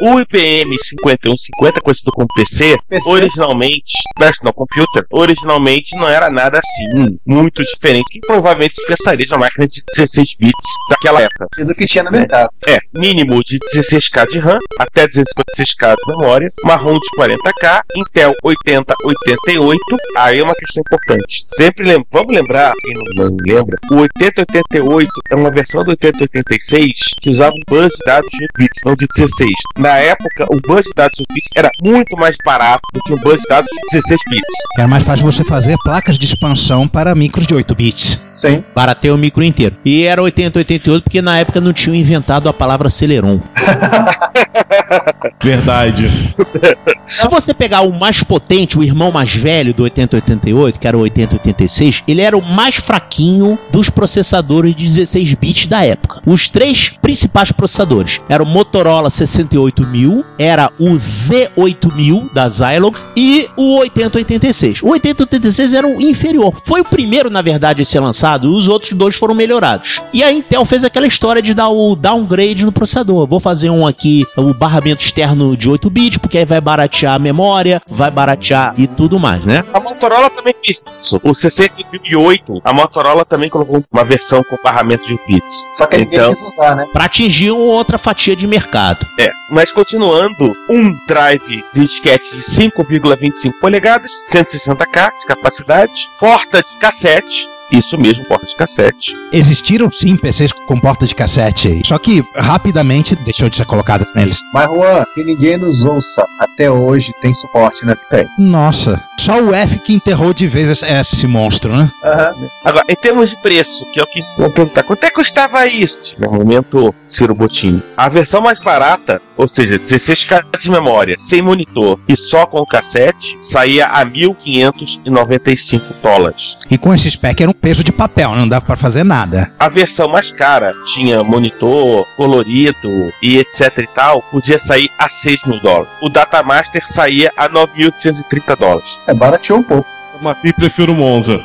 O IBM 5150, conhecido como PC, PC. originalmente, Personal Computer, originalmente não era nada assim, muito diferente, que provavelmente se pensaria de uma máquina de 16 bits daquela época. E do que tinha no mercado. É, mínimo de 16K de RAM, até 256K de memória, marrom de 40K, Intel 8088. Aí é uma questão importante. Sempre lem vamos lembrar, quem não, não lembra, o 8088 é uma versão do 8086 que usava um bus de dados de 8 bits, não de 16. Na época, o bus de dados de 8 bits era muito mais barato do que um bus de dados de 16 bits. Era mais fácil você fazer placas de expansão para micros de 8 bits. Sim. Barateia o micro inteiro. E era 8088 porque na época não tinham inventado a palavra Celeron. Verdade. Se você pegar o mais potente, o irmão mais velho do 8088, que era o 8086, ele era o mais fraquinho dos processadores de 16 bits da época. Os três principais processadores eram o Motorola 68000, era o Z8000 da Zilog e o 8086. O 8086 era o inferior. Foi o primeiro, na verdade, a ser lançado, os outros dois foram melhorados. E a Intel fez aquela história de dar o downgrade no processador. Vou fazer um aqui, o barramento externo de 8 bits, porque aí vai baratear a memória, vai baratear e tudo mais, né? A Motorola também fez isso. O 68008, a Motorola também colocou uma versão com barramento de bits. Só que ninguém Então- quis usar, né? Para atingir uma outra fatia de mercado. É, mas continuando, um drive de disquete de 5,25 polegadas, 160K de capacidade, porta de cassete, isso mesmo, porta de cassete. Existiram sim PCs com porta de cassete, só que rapidamente deixou de ser colocadas neles. Mas, Juan, que ninguém nos ouça até hoje tem suporte, né? Tem. Nossa, só o F que enterrou de vez esse, esse monstro, né? Agora, em termos de preço, que é o que vão perguntar, quanto é que custava isso? No momento, Ciro Bottini. A versão mais barata, ou seja, 16K de memória, sem monitor e só com o cassete, saía a 1.595 dólares. E com esse spec era um peso de papel, não dava pra fazer nada. A versão mais cara tinha monitor, colorido e etc e tal, podia sair a 6 mil dólares. O Datamaster saía a 9.830 dólares. É, barateou um pouco. Mas eu prefiro o Monza.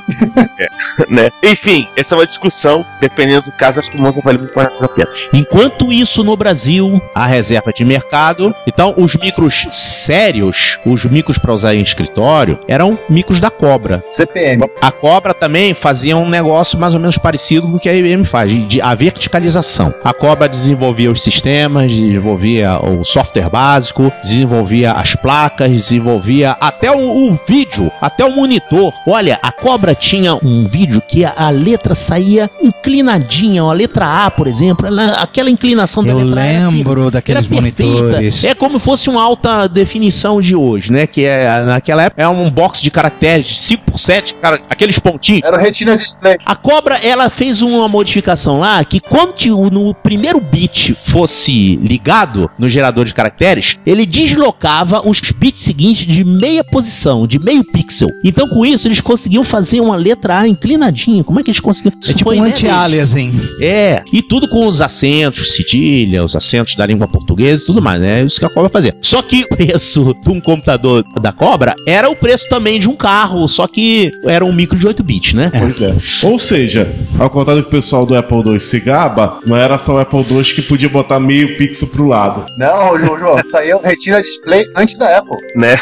né? Enfim, essa é uma discussão, dependendo do caso, acho que o Monza vale muito mais a pena. Enquanto isso, no Brasil, a reserva de mercado. Então, os micros sérios, os micros para usar em escritório, eram micros da Cobra. CPM. A Cobra também fazia um negócio mais ou menos parecido com o que a IBM faz, de, de- a verticalização. A Cobra desenvolvia os sistemas, desenvolvia o software básico, desenvolvia as placas, desenvolvia até o, o vídeo, até o monitor. Olha, a Cobra tinha um vídeo que a, a letra saía inclinadinha, a letra A, por exemplo, ela- aquela inclinação da Eu letra A era lembro daqueles era perfeita. monitores. É como se fosse uma alta definição de hoje, né? Que é naquela época é um box de caracteres de 5 por 7, cara, aqueles pontinhos. Era Retina Display. A Cobra, ela fez uma modificação lá que quando no primeiro bit fosse ligado no gerador de caracteres, ele deslocava os bits seguintes de meia posição, de meio pixel. Então com isso eles conseguiam fazer uma letra A inclinadinha. Como é que eles conseguiam? É tipo um anti-aliasing. É, e tudo com os acentos, cedilha, os acentos da língua portuguesa e tudo mais, né? Isso que a Cobra fazia. Só que o preço de um computador da Cobra era o preço também de um carro, só que era um micro de 8 bits, né? Pois é. Ou seja, ao contrário do que o pessoal do Apple II se gaba, não era só o Apple II que podia botar meio pixel pro lado. Não, João, João, isso aí é o Retina Display antes da Apple. né?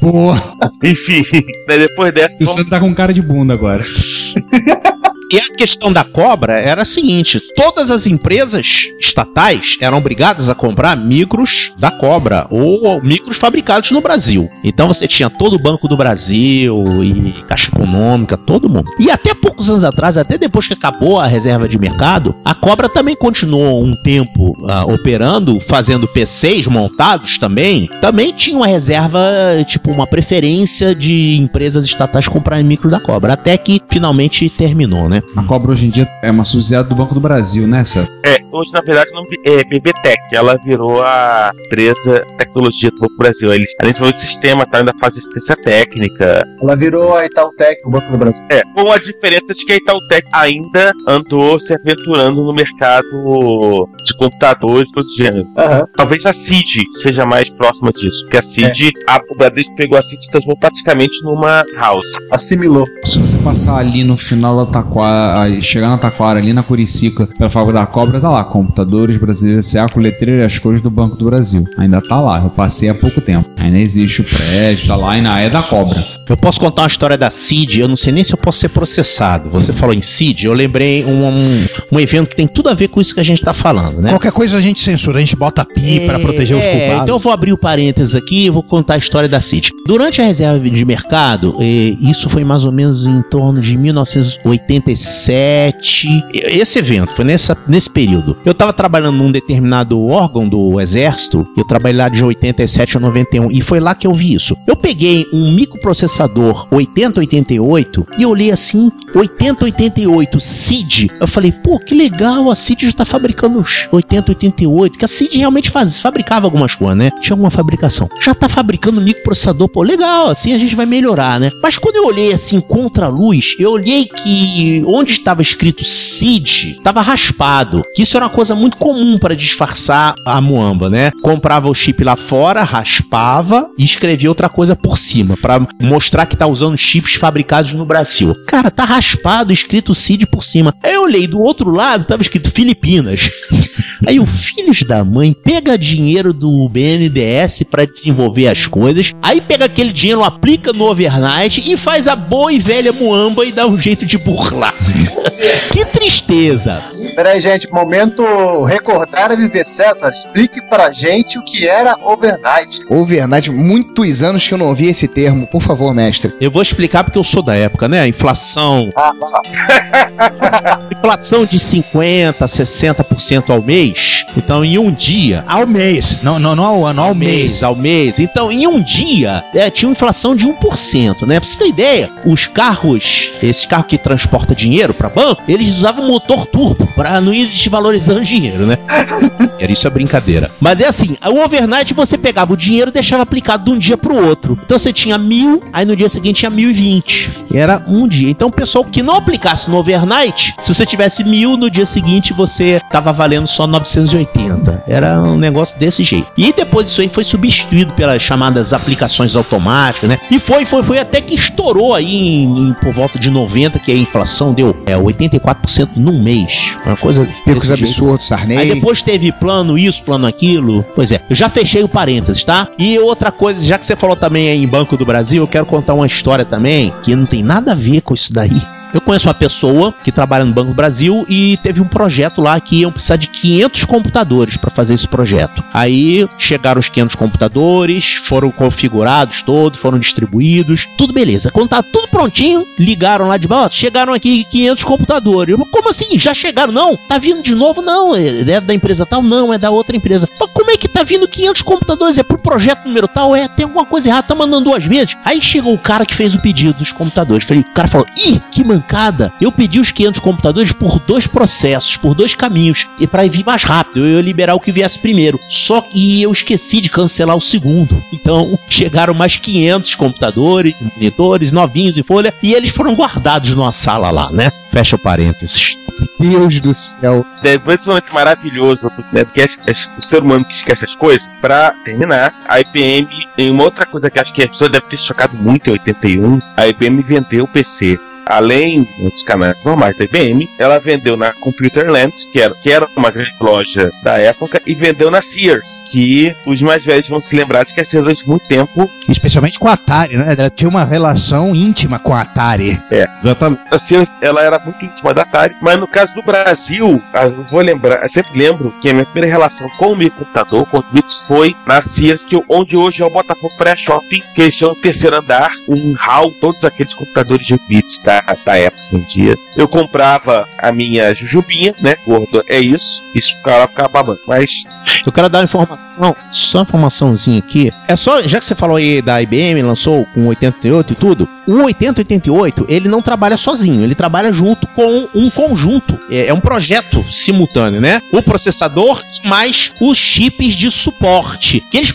Pô, Enfim, né, depois dessa. você tá com cara de bunda agora. E a questão da cobra era a seguinte: todas as empresas estatais eram obrigadas a comprar micros da cobra ou micros fabricados no Brasil. Então você tinha todo o Banco do Brasil e Caixa Econômica, todo mundo. E até poucos anos atrás, até depois que acabou a reserva de mercado, a cobra também continuou um tempo ah, operando, fazendo PCs montados também. Também tinha uma reserva, tipo, uma preferência de empresas estatais comprarem micro da cobra. Até que finalmente terminou, né? A Cobra hoje em dia é uma subsidiária do Banco do Brasil, né, César? É, hoje na verdade não é BBTech, ela virou a empresa de tecnologia do Banco do Brasil. Eles, além de desenvolver de sistema, tá, ainda faz assistência técnica. Ela virou a Itautec, o Banco do Brasil. É, com a diferença de que a Itautec ainda andou se aventurando no mercado de computadores e coisas do gênero. Aham. Talvez a CID seja mais próxima disso, porque a CID, a, o Bradesco pegou a CID e transformou praticamente numa house. Assimilou. Se você passar ali no final da Taquara, aí chegar na Taquara, ali na Curicica, pela fábrica da Cobra, tá lá, computadores brasileiros, CA com letreiro e as cores do Banco do Brasil. Ainda tá lá, eu passei há pouco tempo. Ainda existe o prédio, tá lá, ainda é da Cobra. Eu posso contar uma história da CID, eu não sei nem se eu posso ser processado. Você falou em CID, eu lembrei um, um, um evento que tem tudo a ver com isso que a gente tá falando, né? Qualquer coisa a gente censura, a gente bota pi pra proteger os é, culpados. Então eu vou abrir o parênteses aqui e vou contar a história da CID. Durante a reserva de mercado, isso foi mais ou menos em torno de 1987. Esse evento foi nessa, nesse período. Eu estava trabalhando num determinado órgão do Exército, eu trabalhei lá de 87 a 91, e foi lá que eu vi isso. Eu peguei um microprocessador 8088 e olhei assim, 8088 CID. Eu falei, pô, que legal, a CID já tá fabricando os 8088, que a CID realmente faz, fabricava algumas coisas, né? Tinha alguma fabricação. Já tá fabricando microprocessador, pô, legal, assim a gente vai melhorar, né? Mas quando eu olhei assim contra a luz, eu olhei que onde estava escrito CID, estava raspado. Que isso era uma coisa muito comum para disfarçar a muamba, né? Comprava o chip lá fora, raspava e escrevia outra coisa por cima para mostrar que tá usando chips fabricados no Brasil. Cara, tá raspado, escrito CID por cima. Aí eu olhei do outro lado, tava escrito Filipinas. Aí o filhos da mãe pega dinheiro do BNDES para desenvolver as coisas, aí pega aquele dinheiro, aplica no overnight e faz a boa e velha muamba e dá um jeito de burlar. que tristeza. Peraí, gente, momento recordar a viver César. Explique pra gente o que era overnight. Overnight, muitos anos que eu não ouvi esse termo. Por favor, mestre. Eu vou explicar porque eu sou da época, né? Inflação, inflação de 50, 60% ao mês. Então, em um dia, Ao mês, não, não, não ao ano, ao mês. ao mês. Então, em um dia, é, tinha uma inflação de 1%, né? Pra você ter ideia, os carros, esses carros que transportam dinheiro para banco, eles usavam motor turbo para não ir desvalorizando dinheiro, né? Era isso é brincadeira. Mas é assim, o overnight você pegava o dinheiro e deixava aplicado de um dia pro outro. Então você tinha mil, aí no dia seguinte tinha mil e vinte. Era um dia. Então o pessoal que não aplicasse no overnight, se você tivesse mil, no dia seguinte você tava valendo só 980. Era um negócio desse jeito. E depois isso aí foi substituído pelas chamadas aplicações automáticas, né? E foi, foi, foi até que estourou aí em, em- por volta de 90, que a inflação deu é, 84% num mês. Uma coisa Picos absurdos, Sarney. Aí depois teve plano isso, plano aquilo. Pois é, eu já fechei o parênteses, tá? E outra coisa, já que você falou também aí em Banco do Brasil, eu quero contar uma história também que não tem nada a ver com isso daí. Eu conheço uma pessoa que trabalha no Banco do Brasil e teve um projeto lá que iam precisar de 500 computadores para fazer esse projeto. Aí chegaram os 500 computadores, foram configurados todos, foram distribuídos, tudo beleza. Quando tá tudo prontinho, ligaram lá de baixo, chegaram aqui 500 computadores. Eu, Como assim? Já chegaram? Não, tá vindo de novo? Não, é é da empresa tal? Não, é da outra empresa. Mas como é que tá vindo 500 computadores? É pro projeto número tal? É, tem alguma coisa errada, tá mandando duas vezes. Aí chegou o cara que fez o pedido dos computadores. Falei, o cara falou, ih, que mancada. Eu pedi os 500 computadores por dois processos, por dois caminhos. E pra vir mais rápido, eu ia liberar o que viesse primeiro. Só que eu esqueci de cancelar o segundo. Então, chegaram mais 500 computadores, monitores, novinhos em folha, e eles foram guardados numa sala lá, né? Fecha o parênteses. Deus do céu. Depois desse momento maravilhoso, né, que é, é o ser humano que esquece as coisas, pra terminar, a IBM, em uma outra coisa que acho que a pessoa deve ter se chocado muito em 81, a IBM vendeu o PC. Além dos canais normais da IBM, ela vendeu na Computerland, que era, que era uma grande loja da época, e vendeu na Sears, que os mais velhos vão se lembrar de que a Sears durante muito tempo Especialmente com a Atari, né? Ela tinha uma relação íntima com a Atari. Exatamente. a Sears ela era muito íntima da Atari, mas no caso do Brasil, ah, eu vou lembrar, eu sempre lembro que a minha primeira relação com o meu computador, com o Bits, foi na Sears, que, eu- onde hoje é o Botafogo Pré-Shopping, que eles tinham no terceiro andar, um hall, todos aqueles computadores de bits da, da Apple um dia. Eu comprava a minha jujubinha, né? Gordo, é isso. Isso o cara ficava babando. Mas Eu quero dar uma informação, só uma informaçãozinha aqui. É só, já que você falou aí da IBM, lançou com 88 e tudo, o 8088, ele não trabalha sozinho, ele trabalha junto com um conjunto. É, é um projeto simultâneo, né? O processador mais os chips de suporte. Que eles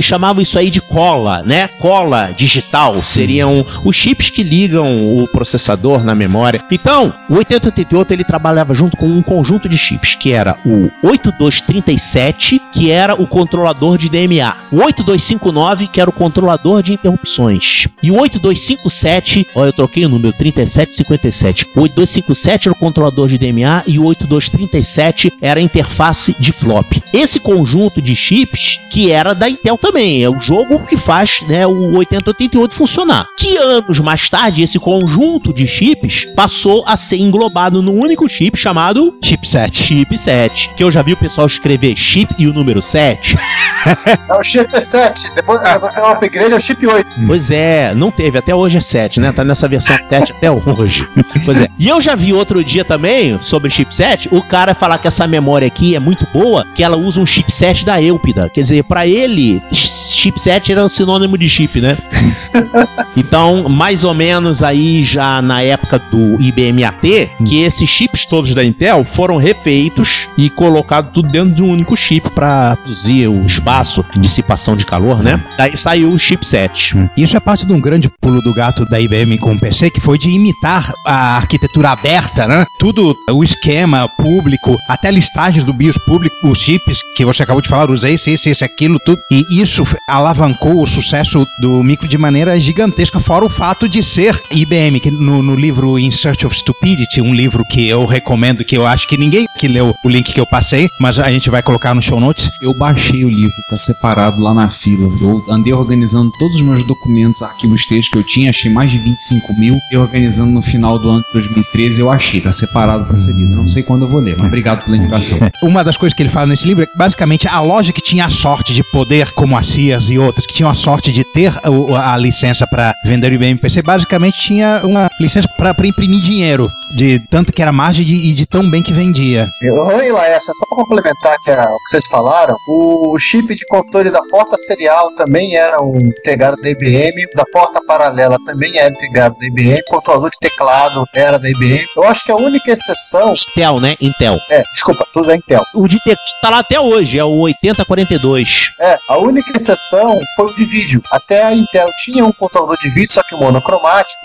chamavam isso aí de cola, né? Cola digital. Seriam os chips que ligam o processador na memória. Então, o 8088 ele trabalhava junto com um conjunto de chips, que era o 8237, que era o controlador de DMA. O 8259, que era o controlador de interrupções. E o 8257, ó, eu troquei o número 3757. O 8257 era o controlador de DMA e o 8237 era a interface de flop. Esse conjunto de chips que era da Intel também, é o jogo que faz, né, o 8088 funcionar. Que anos mais tarde esse conjunto de chips passou a ser englobado num único chip chamado Chipset. chipset, que eu já vi o pessoal escrever chip e o número 7. É o chip 7. Depois, depois tem um upgrade, é o chip 8. Pois é, não teve, até hoje é 7, né? Tá nessa versão 7 até hoje. Pois é. E eu já vi outro dia também, sobre chipset, o cara falar que essa memória aqui é muito boa, que ela usa um chipset da Elpida. Quer dizer, pra ele, chipset era um sinônimo de chip, né? Então, mais ou menos aí já na época do IBM AT, que esses chips todos da Intel foram refeitos e colocados tudo dentro de um único chip pra reduzir o espaço de dissipação de calor, né? Daí saiu o chipset. Isso é parte de um grande pulo do gato da IBM com o PC, que foi de imitar a arquitetura aberta, né? Tudo, o esquema público, até listagens do BIOS público, os chips que você acabou de falar, os esse, esse, esse, aquilo, tudo. E isso alavancou o sucesso do micro de maneira gigantesca, fora o fato de ser IBM, que no, no livro In Search of Stupidity, um livro que eu recomendo, que eu acho que ninguém que leu o link que eu passei, mas a gente vai colocar no show notes, Eu baixei o livro, tá separado lá na fila. Eu andei organizando todos os meus documentos, arquivos textos que eu tinha, achei mais de 25 mil. E organizando no final do ano de 2013, eu achei, tá separado pra ser lido. Não sei quando eu vou ler, mas obrigado pela indicação. Uma das coisas que ele fala nesse livro é que basicamente a loja que tinha a sorte de poder, como a Sears e outras, que tinham a sorte de ter o- a, licença para vender o IBM PC, basicamente tinha uma licença para imprimir dinheiro, de tanto que era margem de- e de tão bem que vendia. Oi, Laércio, só para complementar que a- o que vocês falaram, o chip de controle da porta serial também era um integrado da IBM, da porta paralela também era integrado da IBM, o controlador de teclado era da IBM. Eu acho que a única exceção. Intel, né? Intel. É, desculpa, tudo é Intel. O de texto tá lá até hoje, é o 8042. É, a única exceção foi o de vídeo. Até a Intel tinha um controlador de vídeo, só que monocromático,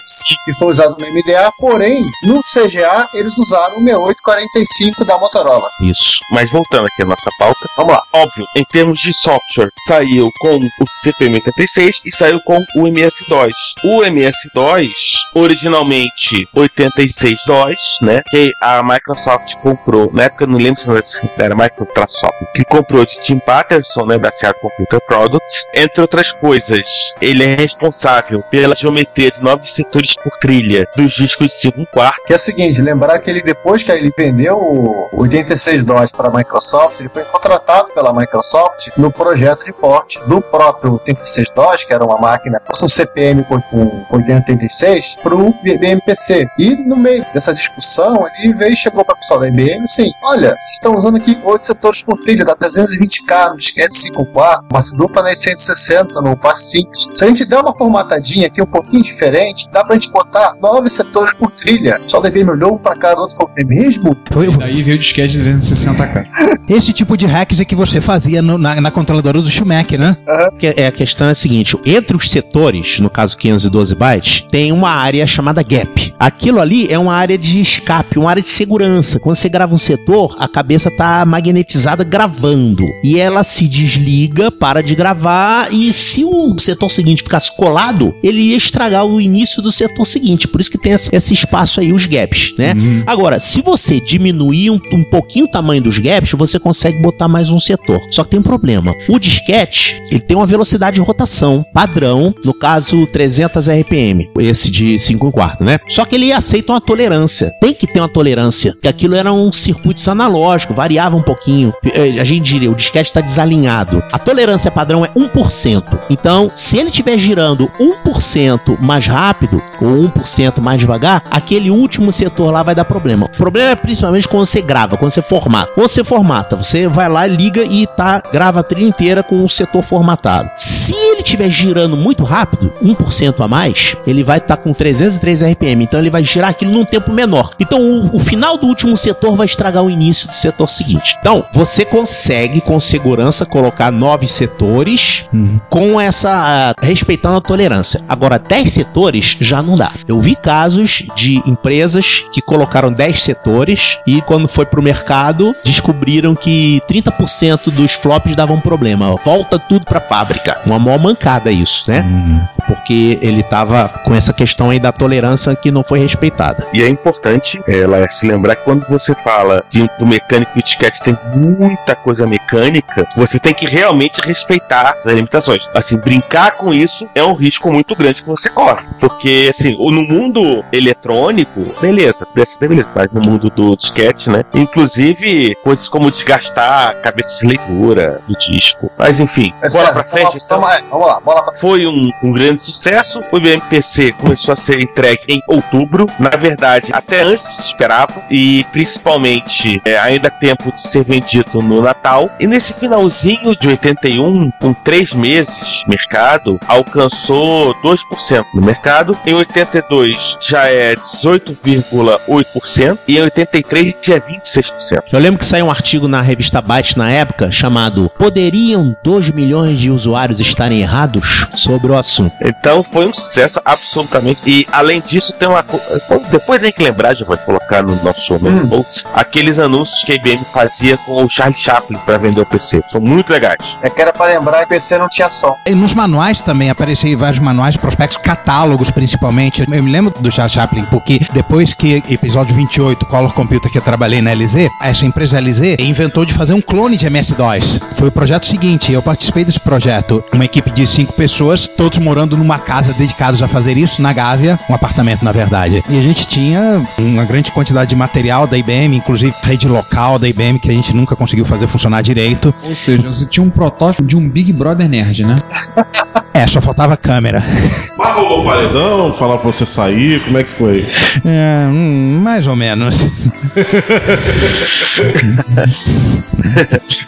7.5, que foi usado no MDA, porém, no CGA, eles usaram o 6845 da Motorola. Isso. Mas voltando aqui à nossa pauta, vamos lá. Óbvio, em termos de software, saiu com o CPM86 e saiu com o MS-DOS. O MS-DOS, originalmente 86-DOS, né, que a Microsoft comprou, na época não lembro se assim, era Microsoft, que comprou de Tim Patterson, né, da Seattle Computer Products, entre outras coisas. Ele é responsável pela geometria de 9 compositores por trilha dos discos 5 quarto. Que é o seguinte, lembrar que ele depois que ele vendeu o 86 DOS para a Microsoft, ele foi contratado pela Microsoft no projeto de porte do próprio 86 DOS, que era uma máquina, fosse um CPM com, com 86, para o IBM PC. E no meio dessa discussão, ele veio e chegou para o pessoal da IBM assim, olha, vocês estão usando aqui 8 setores por trilha, dá 320K no disquete 5.4, passe dupla né, na 160, no passe simples. Se a gente der uma formatadinha aqui um pouquinho diferente, dá pra gente botar 9 setores por trilha. Só IBM olhou um pra cá, o outro falou: é mesmo? Foi, Daí veio o disquete de 360k. esse tipo de hacks é que você fazia no- na, na controladora do Schumacher, né? Que é, a questão é a seguinte: entre os setores, no caso 512 bytes, tem uma área chamada gap. Aquilo ali é uma área de escape, uma área de segurança. Quando você grava um setor, a cabeça tá magnetizada gravando. E ela se desliga, para de gravar, e se o setor seguinte ficasse colado, ele ia estragar o início do setor seguinte. Por isso que tem esse, espaço aí, os gaps, né? Agora, se você diminuir um, um pouquinho o tamanho dos gaps, você consegue botar mais um setor. Só que tem um problema. O disquete, ele tem uma velocidade de rotação padrão, no caso 300 RPM, esse de 5 quarto, né? Só que ele aceita uma tolerância. Tem que ter uma tolerância, porque aquilo era um circuito analógico, variava um pouquinho. Eh, A gente diria, o disquete está desalinhado. A tolerância padrão é 1%. Então, se ele estiver girando 1% mais rápido ou 1% mais devagar, aquele último setor lá vai dar problema. O problema é principalmente quando você grava, quando você formata. Quando você formata, você vai lá, liga e tá grava a trilha inteira com o setor formatado. Se ele estiver girando muito rápido, 1% a mais, ele vai estar com 303 RPM, então ele vai girar aquilo num tempo menor. Então o, o final do último setor vai estragar o início do setor seguinte. Então, você consegue com segurança colocar nove setores com essa respeitando a tolerância. Agora 10 setores já não dá. Eu vi casos de empresas que colocaram 10 setores e quando foi pro mercado descobriram que 30% dos flops davam problema. Volta tudo pra fábrica. Uma maior mancada isso, né? Porque ele tava com essa questão aí da tolerância que não foi respeitada. E é importante é, Laércio, lembrar que quando você fala de, do mecânico e o disquete tem muita coisa mecânica, você tem que realmente respeitar as limitações. Assim, brincar com isso é um risco muito grande que você corre. Porque, assim, o- no mundo eletrônico, beleza, beleza, beleza, mas no mundo do disquete, né? Inclusive, coisas como desgastar a cabeça de leitura do disco. Mas enfim, Mas, bola pra frente, então. vamos, vamos lá, bola pra Foi um, um grande sucesso. O IBM PC começou a ser entregue em outubro. Na verdade, até antes do que se esperava. E principalmente, é, ainda tempo de ser vendido no Natal. E nesse finalzinho de 81, com três meses mercado, alcançou 2% no mercado. Em 82 já é 18,8%. E em 83 já é 26%. Eu lembro que saiu um artigo na revista Byte na época chamado Poderiam 2 milhões de usuários estarem errados sobre o assunto. Então foi um sucesso absolutamente. E além disso, tem uma coisa. Depois tem que lembrar, já vou colocar no nosso show Bolts, aqueles anúncios que a IBM fazia com o Charlie Chaplin para vender o PC. São muito legais. É que era pra lembrar que o PC não tinha som. E nos manuais também apareciam vários manuais, prospectos, catálogos principalmente. Eu me lembro do Charles Chaplin, porque depois que episódio 28, Color Computer, que eu trabalhei na LZ, essa empresa LZ inventou de fazer um clone de MS-DOS. Foi o projeto seguinte, eu participei desse projeto. Uma equipe de cinco pessoas, todos morando numa casa dedicados a fazer isso, na Gávea, um apartamento na verdade. E a gente tinha uma grande quantidade de material da IBM, inclusive rede local da IBM, que a gente nunca conseguiu fazer funcionar direito. Ou seja, você tinha um protótipo de um Big Brother Nerd, né? É, só faltava câmera. Mas rolou paredão, falar pra você sair, como é que foi? É, hum, mais ou menos.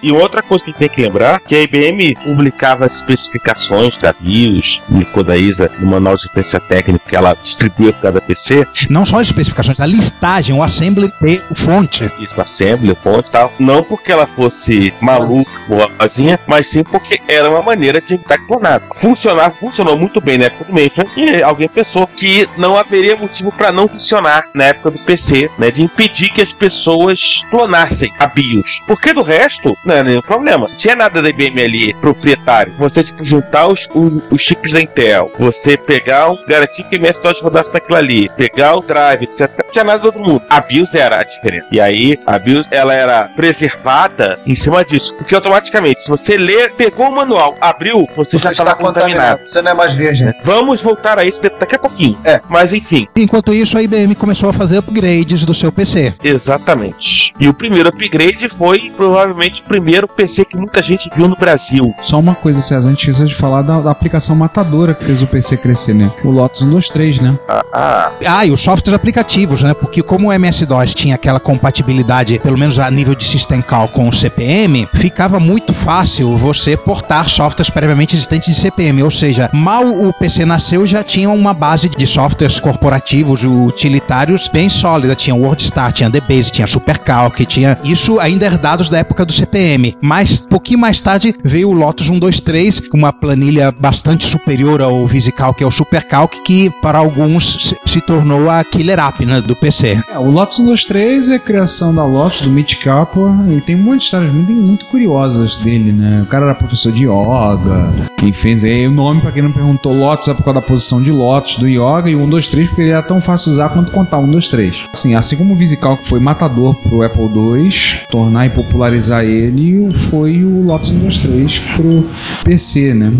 E outra coisa que tem que lembrar que a IBM publicava as especificações da BIOS e da ISA no manual de referência técnica que ela distribuía para cada PC, Não só as especificações, a listagem, o assembly e o fonte. isso assembly, ponto e tal. Não porque ela fosse maluca, boazinha, mas sim porque era uma maneira de evitar clonado. Funcionar, funcionou muito bem na época do mainframe e alguém pensou que não haveria motivo para não funcionar na época do PC, né? De impedir que as pessoas clonassem a BIOS. Porque do resto, não era nenhum problema. Não tinha nada da IBM ali proprietário. Você tipo, juntar os, os, os chips da Intel, você pegar um, garantir que MS-DOS rodasse naquilo ali, pegar o drive, etc. Não tinha nada do mundo. A BIOS era a diferença. E aí, a BIOS, ela era preservada em cima disso. Porque automaticamente, se você ler, pegou o manual, abriu, você, Você já estava contaminado. Você não é mais virgem. Vamos voltar a isso daqui a pouquinho. É. Mas enfim, Enquanto isso, a IBM começou a fazer upgrades do seu PC. exatamente. E o primeiro upgrade foi provavelmente o primeiro PC que muita gente viu no Brasil. Só uma coisa, César, a gente esqueceu de falar da, da aplicação matadora que fez o PC crescer, né? O Lotus 123, né? Ah, ah, Ah, e os softwares aplicativos, né? Porque como o MS-DOS tinha aquela compatibilidade, pelo menos a nível de System Call com o CPM, ficava muito fácil você portar softwares previamente existentes de CPM. Ou seja, mal o PC nasceu, já tinha uma base de softwares corporativos, utilitários, bem sólida. Tinha WordStar, tinha DBase, tinha SuperCalc, tinha... Isso ainda herdados da época do CPM. Mas, pouquinho mais tarde, veio o Lotus 123, com uma planilha bastante superior ao VisiCalc, que é o SuperCalc, que para alguns se, tornou a killer app né, do PC. É, o Lotus 123 é a criação da Lotus, do Mitch Kappa, e tem muitas histórias muito, muito curiosas dele, né? O cara era professor de yoga, e fez aí o nome, pra quem não perguntou, Lotus é por causa da posição de Lotus do yoga, e o 123 porque ele era tão fácil de usar quanto contar 123. Assim, assim como o VisiCalc foi matador pro Apple II, tornar e popularizar ele, foi o Lotus 123 pro PC, né?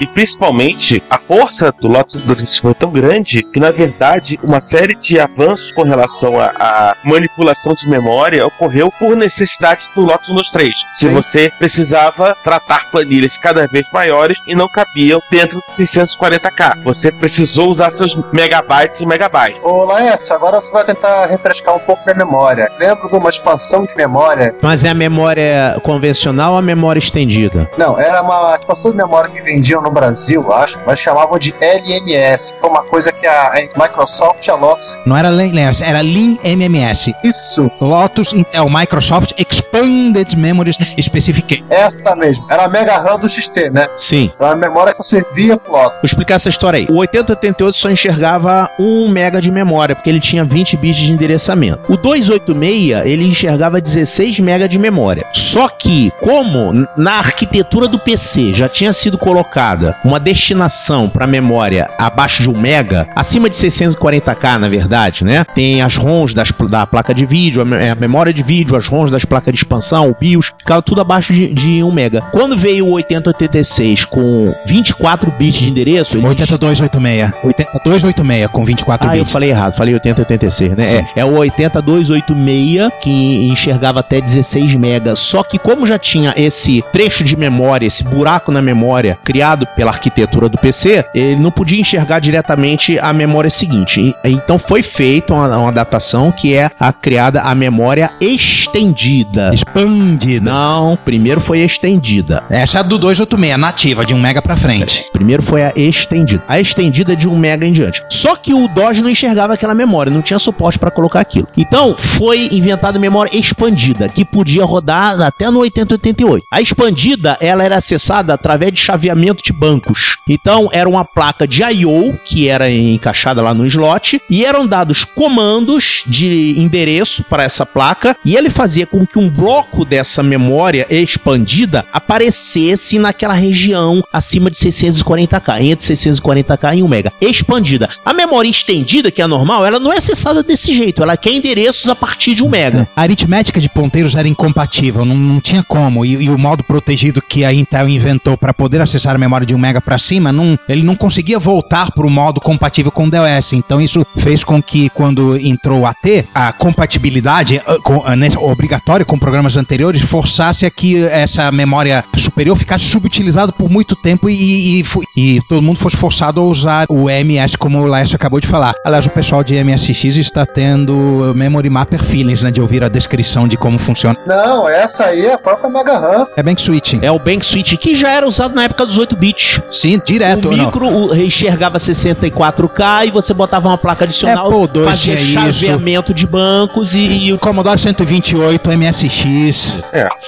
E principalmente, a força do Lotus 2 foi tão grande que, na verdade, uma série de avanços com relação à manipulação de memória ocorreu por necessidade do Lotus 123. Se Sim. você precisava tratar planilhas cada vez maiores e não cabiam dentro de 640k, você precisou usar seus megabytes e megabytes. Ô, Laércio, agora você vai tentar refrescar um pouco minha memória. Lembro de uma expansão de memória. Mas é a memória convencional ou a memória estendida? Não, era uma expansão de memória que vendiam no Brasil, acho, mas chamavam de LMS. que Foi uma coisa que a a Microsoft e a Lotus. Não era Lean, era Lean MMS. Isso. Lotus Intel Microsoft Expanded Memories Specification. Essa mesmo. Era a Mega RAM do XT, né? Sim. Era uma memória que só servia pro Lotus. Vou explicar essa história aí. O 8088 só enxergava 1 mega de memória, porque ele tinha 20 bits de endereçamento. O 286, ele enxergava 16 mega de memória. Só que, como na arquitetura do PC já tinha sido colocada uma destinação para memória abaixo de 1 mega, acima de 640k, na verdade, né? Tem as ROMs das da placa de vídeo, a, me- a memória de vídeo, as ROMs das placas de expansão, o BIOS, ficava tudo abaixo de, de 1 mega. Quando veio o 8086 com 24 bits de endereço, ele 8286. 8286 com 24 ah, eu bits. falei errado, falei 8086, né? Sim. É, é o 80286 que enxergava até 16 megas. Só que como já tinha esse trecho de memória, esse buraco na memória criado pela arquitetura do PC, ele não podia enxergar diretamente a memória seguinte. Então foi feita uma, uma adaptação que é a criada a memória estendida. Expandida. Não, primeiro foi estendida. Essa é a do 286, nativa, de 1 mega pra frente. Primeiro foi a estendida. A estendida é de 1 mega em diante. Só que o DOS não enxergava aquela memória, não tinha suporte para colocar aquilo. Então, foi inventada memória expandida, que podia rodar até no 8088. A expandida, ela era acessada através de chaveamento de bancos. Então, era uma placa de I/O que era encaixada lá no slot e eram dados comandos de endereço para essa placa e ele fazia com que um bloco dessa memória expandida aparecesse naquela região acima de 640k, entre 640k e 1 mega. Expandida. A memória estendida, que é normal, ela não é acessada desse jeito, ela quer endereços a partir de 1 mega. A aritmética de ponteiros era incompatível, não, não tinha como. E, e o modo protegido que a Intel inventou para poder acessar a memória de 1 mega para cima, não, ele não conseguia voltar para o modo compatível com o DOS. Então isso fez com que quando entrou o AT, a compatibilidade ah, com- nesse- obrigatória com programas anteriores forçasse a que essa memória superior ficasse subutilizada por muito tempo e, fu- e todo mundo fosse forçado a usar o MS como o Laércio acabou de falar. Aliás, o pessoal de MSX está tendo Memory Mapper Feelings, né, de ouvir a descrição de como funciona. Não, essa aí é a própria Mega RAM. É Bank Switching. É o Bank Switch, que já era usado na época dos 8 bits. Sim, direto. o É, não. micro o- enxergava 64K e você botava uma placa adicional, Apple II fazia isso. chaveamento de bancos e, e o Commodore 128, MSX.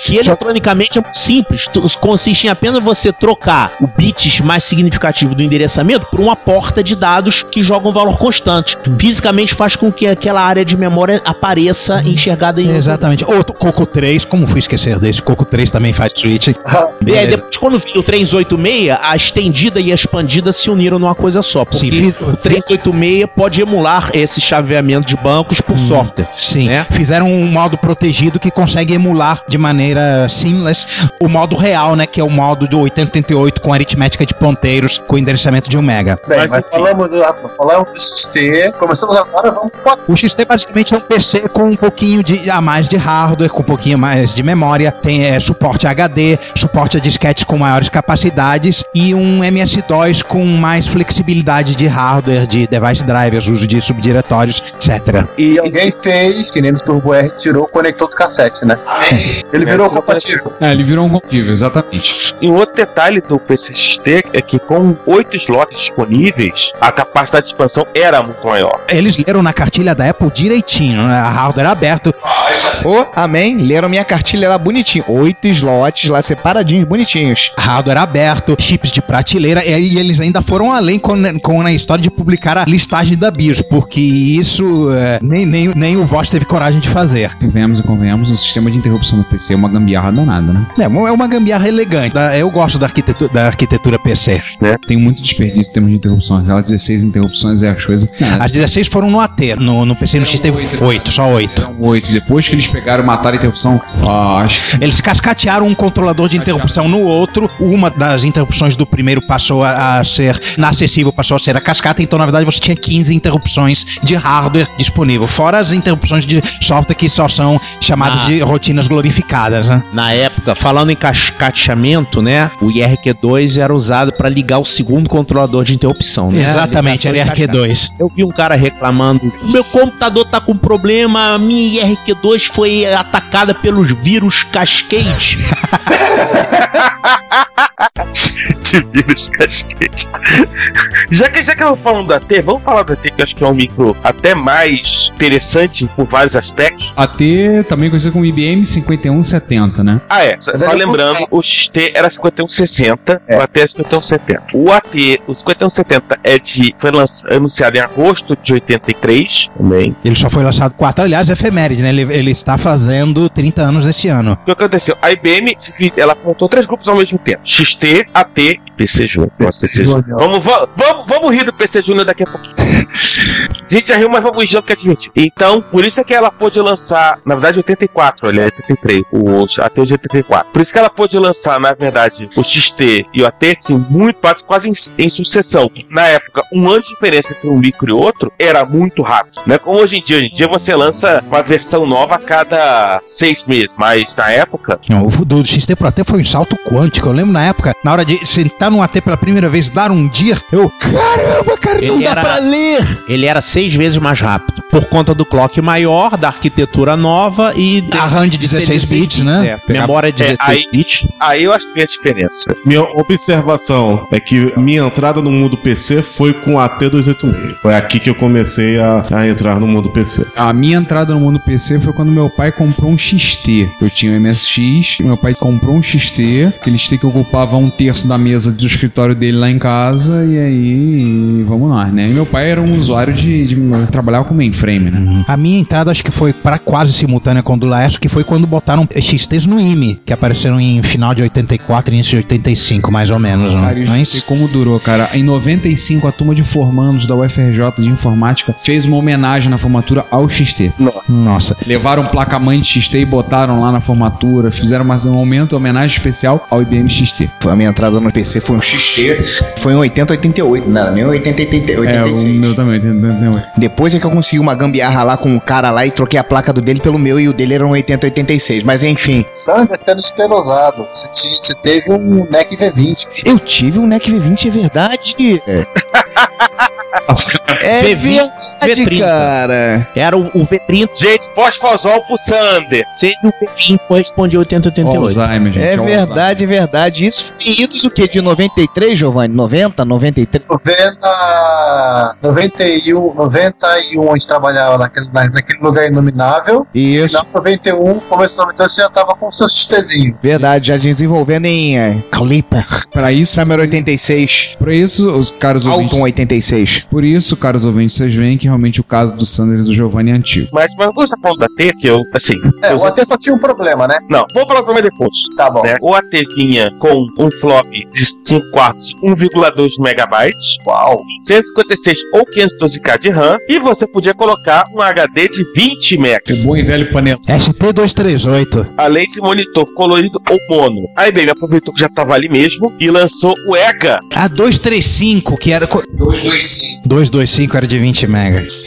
que eletronicamente é muito simples. Consiste em apenas você trocar o bits mais significativo do endereçamento por uma porta de dados que joga um valor constante. Fisicamente faz com que aquela área de memória apareça enxergada em Exatamente. Outro Coco 3, como fui esquecer desse? Coco 3 também faz switch. E aí, depois, quando veio o 386, a estendida e a expandida se uniram numa coisa só. Porque Sim, fiz- o 386 pode emular esse chaveamento de bancos por software. Sim, né? fizeram um modo protegido que consegue emular de maneira seamless o modo real, né? Que é o modo do 8088 com aritmética de ponteiro inteiros com endereçamento de 1 mega. Bem, Mas, mas, falamos, do, falamos do XT, começamos agora, vamos para O XT basicamente é um PC com um pouquinho de, a mais de hardware, com um pouquinho mais de memória, tem é, suporte HD, suporte a disquetes com maiores capacidades e um MS-DOS com mais flexibilidade de hardware, de device drivers, uso de subdiretórios, etc. E alguém fez, que nem no Turbo R, tirou o conector do cassete, né? Ele É, virou tirou o compatível. É, ele virou um compatível, exatamente. E um outro detalhe do PCXT é que com oito slots disponíveis, a capacidade de expansão era muito maior. Eles leram na cartilha da Apple direitinho, né? A hardware aberto. Ô, amém. Leram minha cartilha lá bonitinho. Oito slots lá separadinhos, bonitinhos. hardware aberto, chips de prateleira, e aí eles ainda foram além com, com a história de publicar a listagem da BIOS, porque isso é, nem, nem, nem o Voss teve coragem de fazer. Convenhamos e convenhamos, o sistema de interrupção do PC é uma gambiarra danada, né? É, é uma gambiarra elegante. Eu gosto da arquitetura, da arquitetura PC. Tem muito desperdício em termos de interrupção. Aquelas 16 interrupções é as coisas. As 16 foram no AT, no, no PC no X teve 8, só 8. Eram oito. Depois que eles pegaram mataram a interrupção, ó, acho que Eles cascatearam um controlador de interrupção no outro. Uma das interrupções do primeiro passou a, a ser inacessível, passou a ser a cascata. Então, na verdade, você tinha 15 interrupções de hardware disponível. Fora as interrupções de software que só são chamadas Ah. de rotinas glorificadas, né? Na época, falando em cascateamento, né? O IRQ2 era usado para ligar o segundo controlador de interrupção, né? Exatamente, era em cascata. RQ2. Eu vi um cara reclamando: meu computador tá com problema, a minha IRQ2 foi atacada pelos vírus Cascade. de vírus casquete. já que já que eu vou falando da T, vamos falar da T, que eu acho que é um micro até mais interessante por vários aspectos. AT também conhecido como IBM 5170, né? Ah, é. Só, só lembrando, o XT era 5160, É. o AT é 5170. O AT, o 5170 é de, foi anunciado em agosto de 83 também. Ele só foi lançado 4, aliás, efeméride, né? Ele, ele está fazendo 30 anos esse ano. O que aconteceu? A IBM, ela montou três grupos ao mesmo tempo: XT, AT e PC Júnior. PC Júnior. Vamos, va- vamos, vamos rir do PC Júnior daqui a pouquinho. A gente já riu, mas vamos rir que é divertido. Então, por isso é que ela pôde lançar, na verdade, 84, olha, 83, o AT de 84. Por isso que ela pôde lançar, na verdade, o XT e o AT, assim, muito quase, quase em, em sucessão. Na época, um ano de diferença entre um micro e outro era muito rápido. Não é como hoje em dia. Hoje em dia você lança uma versão nova a cada seis meses, mas na época, Não, o do XT pro AT foi um salto quântico. Eu lembro na época, na hora de sentar num AT pela primeira vez, dar um dia, eu, caramba, cara, não Ele dá era- pra ler. Ele era seis vezes mais rápido. Por conta do clock maior, da arquitetura nova e. A RAM de 16 bits, né? É, memória 16 aí- bits. aí eu acho que tem a diferença. Minha observação é que minha entrada no mundo PC foi com a T286. Foi aqui que eu comecei a, a entrar no mundo PC. A minha entrada no mundo PC foi quando meu pai comprou um XT. Eu tinha um MSX, meu pai comprou um XT, aquele XT que ocupava um terço da mesa do escritório dele lá em casa, e aí vamos lá, né? E meu pai era um usuário de, de trabalhar com mainframe, né? A minha entrada acho que foi para quase simultânea com a do Laércio, que foi quando botaram XTs no IME, que apareceram em final de 84 início de 85, mais ou menos. Né? Cara, e o Mas- XT como durou, cara. Em 95, a turma de formandos da UFRJ de informática fez uma homenagem na formatura ao XT. Nossa. Levaram placa-mãe de XT e botaram lá na formatura, fizeram um momento, uma homenagem especial ao IBM XT. A minha entrada no PC foi um XT, foi em 80, 88, não nem 80, 80, É, o 86. meu também, tem- tem- tem- Depois é que eu consegui uma gambiarra lá com o cara lá e troquei a placa do dele pelo meu e o dele era um 80, 86. Mas enfim, Sander sendo esclerosado. Você, ti- você teve um NEC V20. eu tive um NEC V20, é verdade. É V20, verdade, V30. cara. Era o, o V30, Gente, pós-fosol pro Sander. seja o V20 correspondia a 8088. Alzheimer, gente. É Alzheimer. verdade, é verdade. Isso foi idos o quê? De 93, Giovanni? 90, 93? 90, 91, 91 a gente trabalhava naquele, na- naquele lugar inominável. Isso. Final 91, começo de 92 você já tava com o seu XTzinho. Verdade, já desenvolvendo em é, Clipper. Pra isso, Summer 86. pra isso, os caras ouvintes, Alton 86. Por isso, caros ouvintes, vocês veem que realmente o caso do Sander e do Giovanni é antigo. Mas, mas estar falando da AT, que eu, assim. É, eu o AT só tinha um problema, né? Não, vou falar o problema depois. Tá bom. Né? O AT vinha com um flop de 5 quartos, 1,2 megabytes, Uau. 156 ou 512K de RAM, e você podia colocar um HD de 20 megas. O bom e velho panela. ST238. além de monitor colorido ou mono. A IBM aproveitou que já estava ali mesmo e lançou o EGA. A 235, que era. co- 225 era de 20 megas.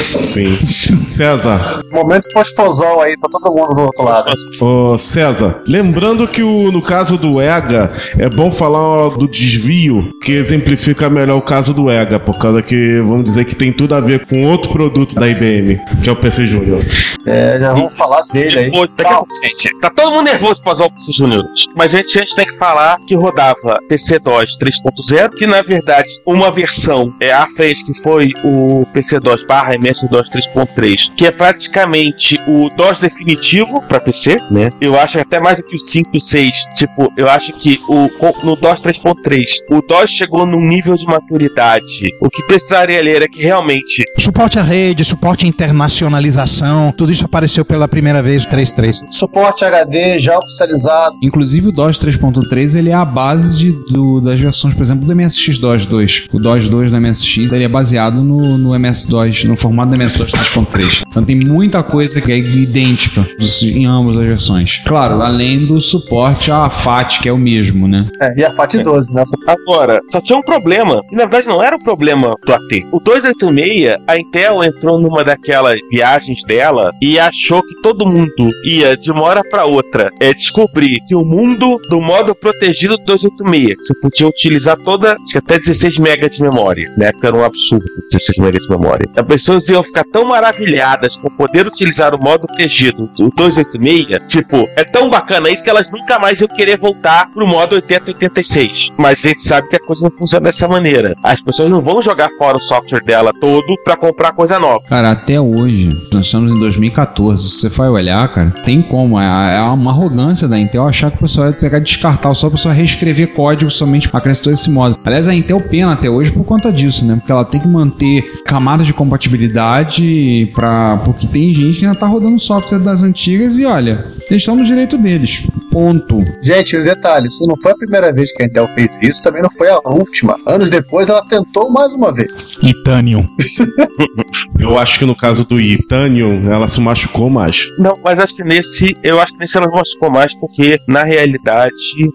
Sim. César, Momento fosfosol aí pra todo mundo do outro lado. Ô César, lembrando que o, no caso do EGA, é bom falar do desvio, que exemplifica melhor o caso do EGA, por causa que, vamos dizer que tem tudo a ver com outro produto da IBM, que é o PC Júnior. É, já vamos falar dele aí. Depois, daqui a pouco, gente. Tá todo mundo nervoso pra usar o PC Junior. Mas a gente, a gente tem que falar que rodava PC-DOS 3.0, que na verdade uma versão é à frente que foi o PC-DOS barra MS-DOS 3.3, que é praticamente o DOS definitivo pra PC, né? Eu acho até mais do que o 5 e o 6. Tipo, eu acho que o, no DOS 3.3, o DOS chegou num nível de maturidade. O que precisaria ali era que realmente Suporte à rede, suporte à internacionalização, tudo isso apareceu pela primeira vez no 33. Suporte HD já oficializado. Inclusive o DOS 3.3 ele é a base de, do- das versões, por exemplo, do MSX DOS 2. O DOS 2 do MSX ele é baseado no, no MS-DOS, no formato do MS-DOS 3.3. Então tem muita coisa que é idêntica em ambas as versões. Claro, além do suporte à FAT, que é o mesmo, né? É, e a FAT12, né? Agora, só tinha um problema. E na verdade não era o problema do AT. O 286, a Intel entrou numa daquelas viagens dela e achou que todo mundo ia de uma hora pra outra é descobrir que o mundo do modo protegido do 286, que você podia utilizar toda, acho que até 16 MB de memória. Na época era um absurdo 16 MB de memória. As pessoas iam ficar tão maravilhadas com poder utilizar o modo protegido do 286, tipo, é tão bacana isso que elas nunca mais iam querer voltar pro modo 8086. Mas a gente sabe que a coisa não funciona dessa maneira. As pessoas não vão jogar fora o software dela todo pra comprar coisa nova. Cara, até hoje, nós estamos em 2014, se você for olhar, cara, tem como, é, é uma arrogância da Intel achar que o pessoal vai pegar descartar só o pessoal reescrever código somente acrescentou esse modo. Aliás, a Intel pena até hoje por conta disso, né? Porque ela tem que manter camadas de compatibilidade para porque tem gente que ainda tá rodando software das antigas e olha, eles estão no direito deles. Ponto. Gente, um detalhe, isso não foi a primeira vez que a Intel fez isso, também não foi a última. Anos depois ela tentou mais uma vez. Itanium. Eu acho que no caso do Itanium, ela se machucou mais. Não, mas acho que nesse, eu acho que nesse ela machucou mais porque, na realidade,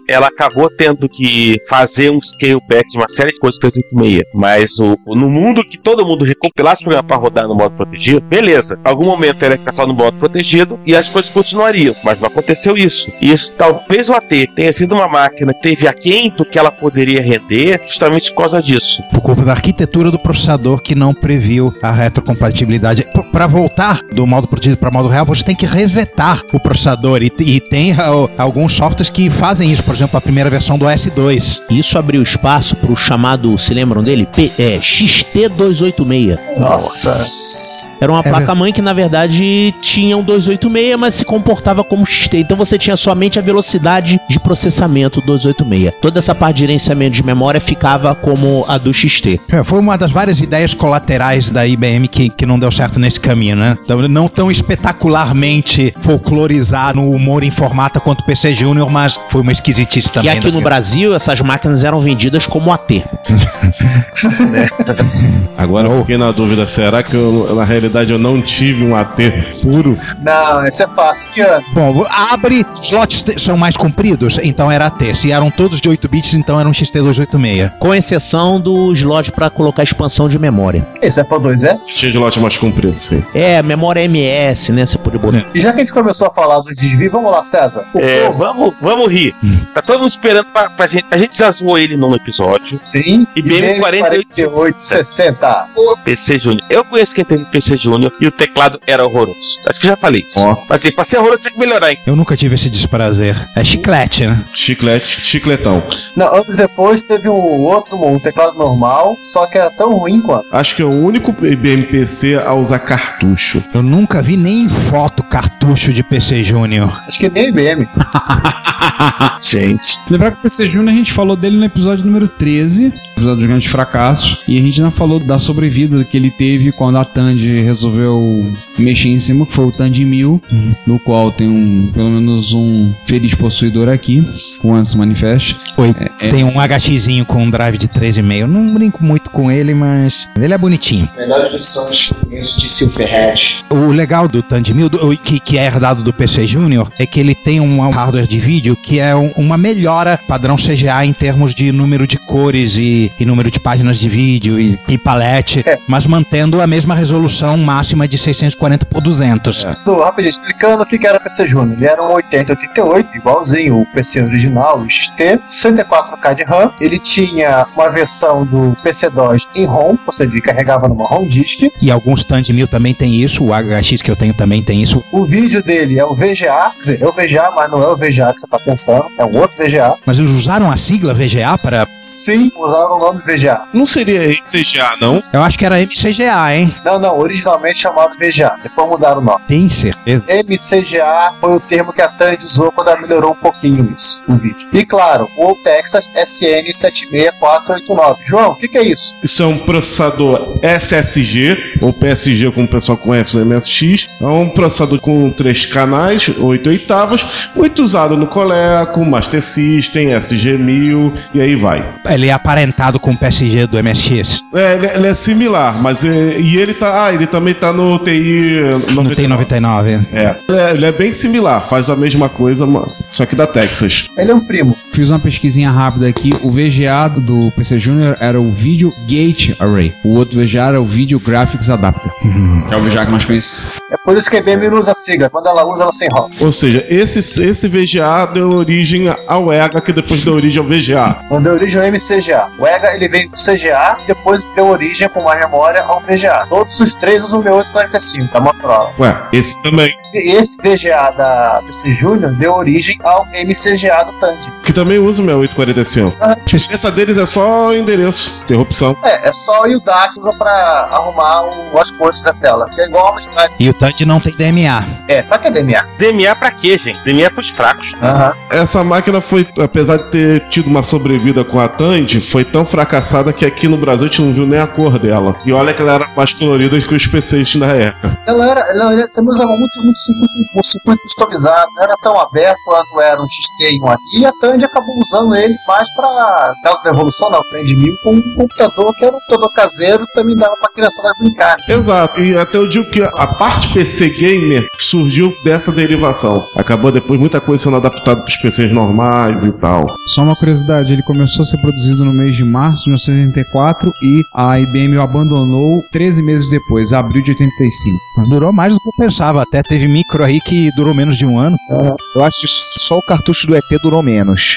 ela acabou tendo que fazer um scale back de uma série de coisas que tenho Mas o, o- no mundo que todo mundo recompilasse o programa para rodar no modo protegido, beleza. Algum momento era ficar só no modo protegido e as coisas continuariam. Mas não aconteceu isso. E isso talvez o AT tenha sido uma máquina que teve aquém do que ela poderia render justamente por causa disso. Por culpa da arquitetura do processador que não previu a retrocompatibilidade. Para voltar do modo protegido para modo real, você tem que resetar o processador. E, e tem ah, alguns softwares que fazem isso. Por exemplo, a primeira versão do S2. Isso abriu espaço pro chamado, se lembram dele? P, é, XT286. Nossa. Era uma É placa-mãe que, na verdade, tinha um 286, mas se comportava como XT. Então você tinha somente a velocidade de processamento do 286. Toda essa parte de gerenciamento de memória ficava como a do XT. É, foi uma das várias ideias colaterais da IBM que, que não deu certo nesse caminho, né? Então, Não tão espetacularmente folclorizar no humor em formata quanto o PC Júnior, mas foi uma esquisitice E também. aqui das- no Brasil, essas máquinas eram vendidas como AT. Agora eu fiquei na dúvida, será que eu, na realidade eu não tive um AT puro? Não, esse é fácil. Que ano? Bom, abre, slots são mais compridos, então era AT. Se eram todos de 8 bits, então era um XT286. Com exceção do slot para colocar expansão de memória. Esse é para 2 é? Tinha de lote mais comprido, sim. É, memória MS, né? Você pode botar. E já que a gente começou a falar dos desvios, vamos lá, César. O É, povo, vamos, vamos rir. Tá todo mundo esperando pra, pra gente. A gente já zoou ele num episódio. sim. IBM 4860. PC Júnior. Eu conheço quem teve PC Júnior e o teclado era horroroso. Acho que já falei isso. Ó. Mas assim, pra ser horroroso tem que melhorar, hein? Eu nunca tive esse desprazer. É chiclete, né? Chiclete, chicletão. Não, anos depois teve um outro, um teclado normal, só que era tão ruim quanto. Acho que é o único IBM PC a usar cartucho. Eu nunca vi nem em foto cartucho de PC Júnior. Acho que nem IBM. Gente. Lembrar que o PC Júnior a gente falou dele no episódio número 13, episódio dos grandes fracassos, e a gente não falou da sobrevida que ele teve quando a Tandy resolveu mexer em cima, que foi o Tandy 1000, no qual tem um, pelo menos um feliz possuidor aqui, com esse manifest. Oi, É, é- tem um HXzinho com um drive de 3,5. Não brinco muito com ele, mas ele é bonitinho. Melhores versões que conheço de Silverhead. O legal do Tandy 1000, do- que, que é herdado do PC Júnior, é que ele tem um hardware de vídeo que é um- uma melhora padrão CGA em termos de número de cores e, e número de páginas de vídeo e, e palete, É. mas mantendo a mesma resolução máxima de 640 por 200. Do- rapidinho, explicando o que que era PC Júnior. Ele era um 8088, igualzinho o PC original, o XT, 64K de RAM. Ele tinha uma versão do PC-DOS em ROM, ou seja, ele carregava numa ROM disk. E alguns Tandy 1000 também tem isso, o HX que eu tenho também tem isso. O vídeo dele é o VGA, quer dizer, é o VGA, mas não é o VGA que você está pensando, é um outro VGA. Mas eles usaram a sigla VGA para. Sim, usaram o nome VGA. Não seria CGA, não? Eu acho que era MCGA, hein? Não, não, originalmente chamado VGA, depois mudaram o nome. Tem certeza. MCGA foi o termo que a Tandy usou quando ela melhorou um pouquinho isso, o vídeo. E claro, o Texas SN76489. João, o que, que é isso? Isso é um processador SSG, ou PSG, como o pessoal conhece no MSX. É um processador com três canais, 8 oitavos, muito usado no Coleco, Master System, SG1000 e aí vai. Ele é aparentado com o PSG do MSX. É, ele, ele é similar, mas é, e ele tá, ah, ele também tá no TI Não tem 99. É, ele é, ele é bem similar, faz a mesma coisa, só que da Texas. Ele é um primo. Fiz uma pesquisinha rápida aqui. O VGA do PC Junior era o Video Gate Array. O outro VGA era o Video Graphics Adapter. Que é o VGA que mais conheço. É por isso que a IBM não usa a sigla. Quando ela usa, ela se enrola. Ou seja, esse, esse VGA deu origem ao EGA, que depois deu origem ao VGA. Quando deu origem ao MCGA. O EGA ele veio do CGA e depois deu origem com mais memória ao VGA. Todos os três usam o 6845 da Motorola. Ué, esse também. Esse VGA da PC Junior deu origem ao MCGA do Tandy. Que também usa o 6845. Aham. A diferença deles é só endereço, interrupção. É, é só o DAC usa pra arrumar o- as cores da tela. Que é igual uma Stride. E o Tandy não tem DMA. É, pra que DMA? DMA pra quê, gente? DMA é pros fracos. Aham. Essa máquina foi, apesar de ter tido uma sobrevida com a Tandy, foi tão fracassada que aqui no Brasil a gente não viu nem a cor dela. E olha que ela era mais colorida que os PCs da época. Ela era, ela era- também usava muito, muito circuito, um circuito customizado, não era tão aberto quanto era um XT e um ARRI, e a Tandy acabou usando ele mais para caso da evolução da Tandy 1000 com um computador que era um computador caseiro também dava para criançada brincar. Exato, e até eu digo que a parte PC gamer surgiu dessa derivação. Acabou depois muita coisa sendo adaptada para os PCs normais e tal. Só uma curiosidade, ele começou a ser produzido no mês de março de 1984 e a IBM o abandonou 13 meses depois, abril de 85. Mas durou mais do que eu pensava. Até teve micro aí que durou menos de um ano. Eu acho que só o cartucho do ET durou menos.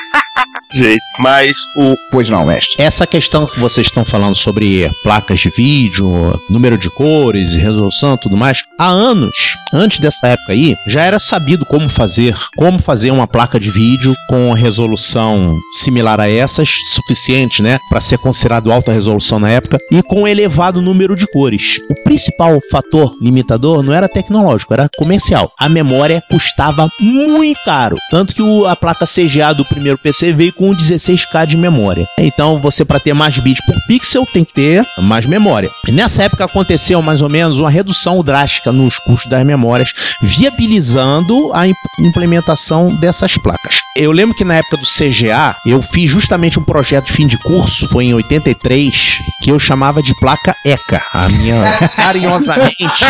Gente, mas o Pois não, mestre. Essa questão que vocês estão falando sobre placas de vídeo, número de cores, resolução, tudo mais, há anos, antes dessa época aí, já era sabido como fazer, como fazer uma placa de vídeo com resolução similar a essas, suficiente, né, para ser considerado alta resolução na época e com elevado número de cores. O principal fator limitador não era tecnológico, era comercial. A memória custava muito caro, tanto que o- a placa CGA do primeiro PC veio com 16K de memória. Então, você para ter mais bits por pixel tem que ter mais memória. Nessa época aconteceu mais ou menos uma redução drástica nos custos das memórias, viabilizando a imp- implementação dessas placas. Eu lembro que na época do CGA, eu fiz justamente um projeto de fim de curso, foi em 83, que eu chamava de placa ECA. A minha carinhosamente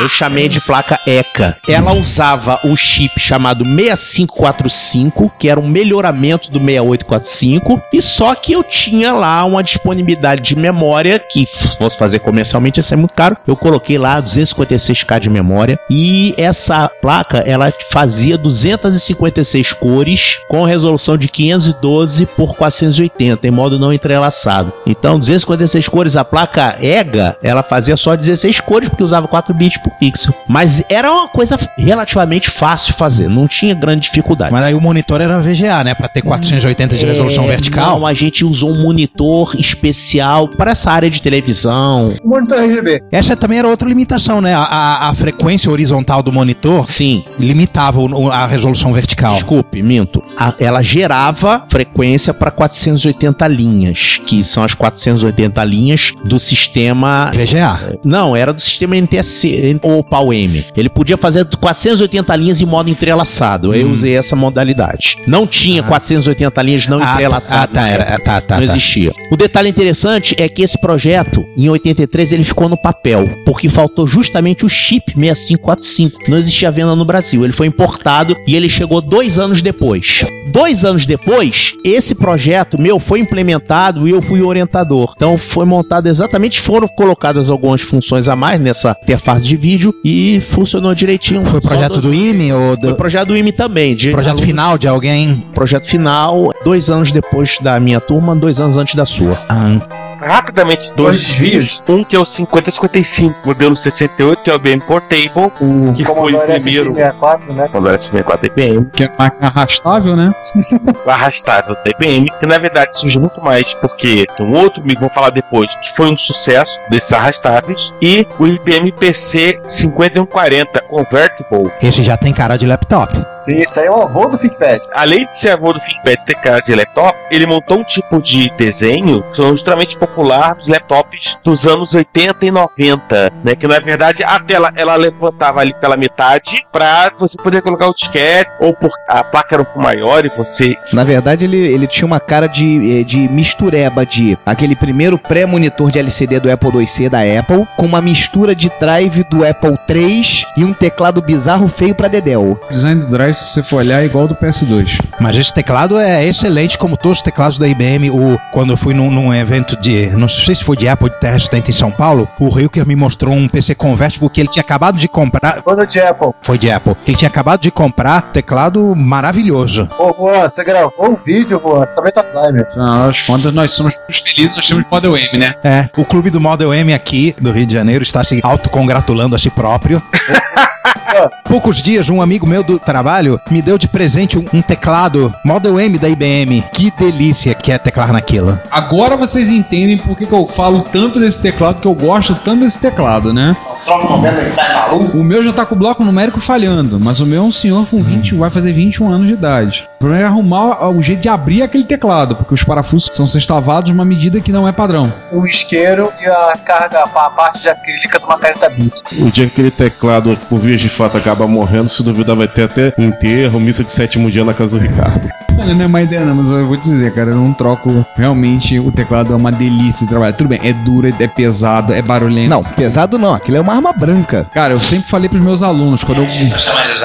eu chamei de placa ECA. Ela usava o chip chamado 6545, que era um melhoramento do 6845, e só que eu tinha lá uma disponibilidade de memória que se fosse fazer comercialmente ia ser muito caro. Eu coloquei lá 256k de memória e essa placa ela fazia 256 cores com resolução de 512 por 480 em modo não entrelaçado. Então 256 cores a placa EGA ela fazia só 16 cores porque usava 4 bits por pixel. Mas era uma coisa relativamente fácil fazer, não tinha grande dificuldade. Mas aí o monitor era VGA, né? Pra ter 480 de resolução É, vertical. Não, a gente usou um monitor especial para essa área de televisão. Monitor RGB. Essa também era outra limitação, né? A, a- a frequência horizontal do monitor Sim, limitava o- a resolução vertical. Desculpe, minto. A- ela gerava frequência para 480 linhas, que são as 480 linhas do sistema. VGA. Não, era do sistema NTSC ou PAL-M. Ele podia fazer 480 linhas em modo entrelaçado. Eu usei essa modalidade. Não tinha 480 linhas não Hum. Ah, entrelaçadas. ah, tá, era- época. tá, tá, não tá. existia. O detalhe interessante é que esse projeto, em 83, ele ficou no papel, porque faltou justamente o chip 6545, que não existia venda no Brasil. Ele foi importado e ele chegou dois anos depois. Dois anos depois, esse projeto meu foi implementado e eu fui orientador. Então foi montado exatamente, foram colocadas algumas funções a mais nessa interface de vídeo e funcionou direitinho. Foi projeto dois- do IME ou Foi do projeto do IME também. De projeto aluno- final de alguém? Projeto final, dois anos depois da minha turma, dois anos antes da sua. Ah, Rapidamente, dois desvios. Um que é o 5055, modelo 68, que é o IBM Portable, O que foi o Commodore primeiro. SX64, né? Commodore S64 IBM, Que é máquina arrastável, né? arrastável da IBM, que na verdade surge muito mais porque tem um outro amigo, vou falar depois, que foi um sucesso desses arrastáveis, e o IBM PC 5140 Convertible. esse já tem cara de laptop. Sim, isso aí é o avô do ThinkPad. Além de ser avô do ThinkPad ter cara de laptop, ele montou um tipo de desenho que é extremamente popular nos laptops dos anos 80 e 90, né? Que na verdade a tela ela levantava ali pela metade para você poder colocar o disquete, ou por a placa era um pouco maior e você Na verdade, ele, ele tinha uma cara de, eh, de mistureba de aquele primeiro pré-monitor de LCD do Apple IIc da Apple, com uma mistura de drive do Apple III e um teclado bizarro feio pra Dedel. Design do drive, se você for olhar, é igual ao do PS2. Mas esse teclado é excelente, como todos os teclados da IBM. O, quando eu fui num, num evento de. Não sei se foi de Apple de Terra Estante em São Paulo, o Hilker me mostrou um PC Convertible que ele tinha acabado de comprar. Quando de Apple. Foi de Apple. Ele tinha acabado de comprar teclado maravilhoso. Ô, Juan, você gravou um vídeo, Juan. Você também tá Alzheimer. Contas, nós somos os felizes, nós temos Model M, né? É, o clube do Model M aqui do Rio de Janeiro está se autocongratulando a si próprio. Poucos dias, um amigo meu do trabalho me deu de presente um, um teclado Model M da IBM. Que delícia que é teclar naquilo. Agora vocês entendem por que, que eu falo tanto desse teclado, que eu gosto tanto desse teclado, né? O meu já tá com o bloco numérico falhando, mas o meu é um senhor com 20, vai fazer 21 anos de idade. O problema é arrumar o jeito de abrir aquele teclado, porque os parafusos são sextavados numa medida que não é padrão. O isqueiro e a carga, a parte de acrílica de uma caneta Bic. O dia que aquele teclado, por vias de fato, acaba morrendo, se duvidar, vai ter até enterro, missa de sétimo dia na casa do Ricardo. Olha, não é má ideia não, mas eu vou te dizer, cara, eu não troco. Realmente, o teclado é uma delícia de trabalhar. Tudo bem, é duro, é pesado, é barulhento. Não, pesado não, aquilo é uma arma branca. Cara, eu sempre falei pros meus alunos, quando eu...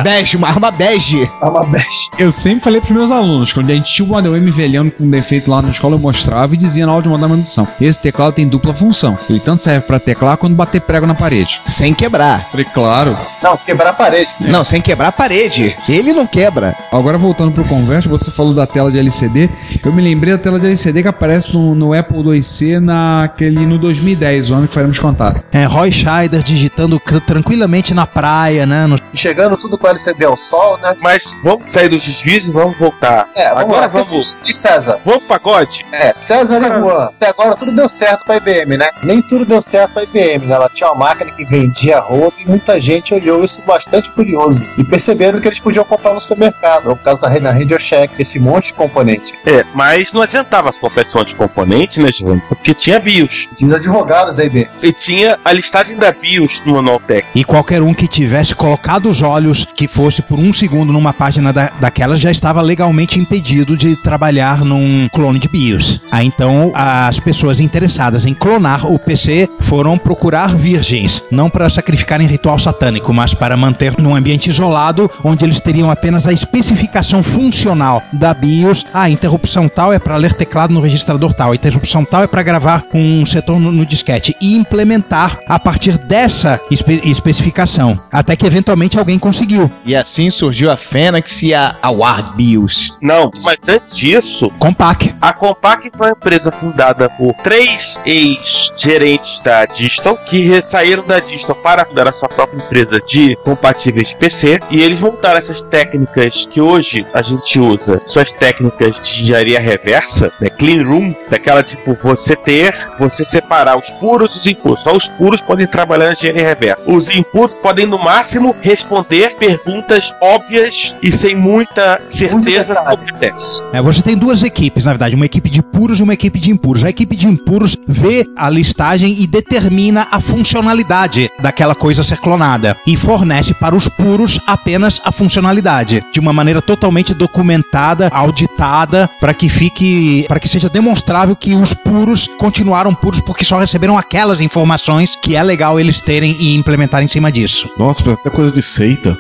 Bege, uma arma bege. Uma bege. Eu sempre falei pros meus alunos, quando a gente tinha o Model M velhando com um defeito lá na escola, eu mostrava e dizia na aula de mandar manutenção. Esse teclado tem dupla função. Ele tanto serve pra teclar quanto bater prego na parede. Sem quebrar. Falei, claro. Não, quebrar a parede. Não, sem quebrar a parede. Ele não quebra. Agora voltando pro Convert, você falou da tela de LCD. Eu me lembrei da tela de LCD que aparece no, no Apple IIc naquele, no 2010, o ano que faremos contato. É, Roy Scheider digitando tranquilamente na praia, né? no- chegando tudo com LCD ao sol, né? Mas vamos sair dos desvios e vamos voltar. É, vamos agora lá. vamos. E César? Vamos pro pagode? É, César e Juan. Até agora tudo deu certo pra IBM, né? Nem tudo deu certo pra IBM, né? Ela tinha uma máquina que vendia rodo e muita gente olhou isso bastante curioso. E perceberam que eles podiam comprar no supermercado, ou por causa da da Radio Shack, esse monte de componente. É, mas não adiantava as comprar esse monte de componente, né, Giovanni? Porque tinha BIOS. Tinha os advogados da IBM. E tinha a listagem da BIOS no manual. E qualquer um que tivesse colocado os olhos, que fosse por um segundo numa página da, daquelas, já estava legalmente impedido de trabalhar num clone de BIOS. Aí então as pessoas interessadas em clonar o PC foram procurar virgens, não para sacrificar em ritual satânico, mas para manter num ambiente isolado, onde eles teriam apenas a especificação funcional da BIOS. Ah, interrupção tal é para ler teclado no registrador tal, interrupção tal é para gravar um setor no, no disquete e implementar a partir dessa espe- especificação. Até que eventualmente alguém conseguiu. E assim surgiu a Phoenix e a, a Ward BIOS. Não, mas antes disso, Compaq. a Compaq foi uma empresa fundada por três ex-gerentes da Distal que saíram da Distal para fundar a sua própria empresa de compatíveis de PC e eles montaram essas técnicas que hoje a gente usa, suas técnicas de engenharia reversa, né, clean room, daquela tipo você ter, você separar os puros e os impuros. Só os puros podem trabalhar na engenharia reversa. Os impuros podem no máximo responder perguntas óbvias e sem muita certeza sobre o teste. É, você tem duas equipes, na verdade, uma equipe de puros e uma equipe de impuros. A equipe de impuros vê a listagem e determina a funcionalidade daquela coisa a ser clonada e fornece para os puros apenas a funcionalidade, de uma maneira totalmente documentada, auditada, para que fique, para que seja demonstrável que os puros continuaram puros porque só receberam aquelas informações que é legal eles terem e implementarem em cima disso. Nossa, até coisa de seita.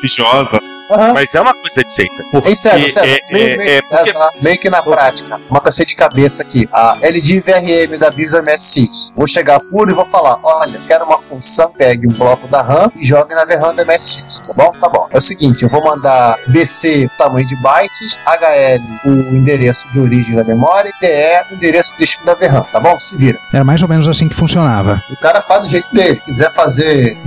Joga. Mas é uma coisa de seita. Porque Ei, César, César, é, meio, é, meio, é porque César, meio que na prática, uma cacete de cabeça aqui. A LD VRM da BIOS MSX. Vou chegar puro e vou falar: olha, quero uma função, pegue um bloco da RAM e jogue na VRAM da MSX. Tá bom? Tá bom. É o seguinte: eu vou mandar DC o tamanho de bytes, HL o endereço de origem da memória e DE o endereço de destino da VRAM. Tá bom? Se vira. Era mais ou menos assim que funcionava. O cara faz do jeito dele. Quiser fazer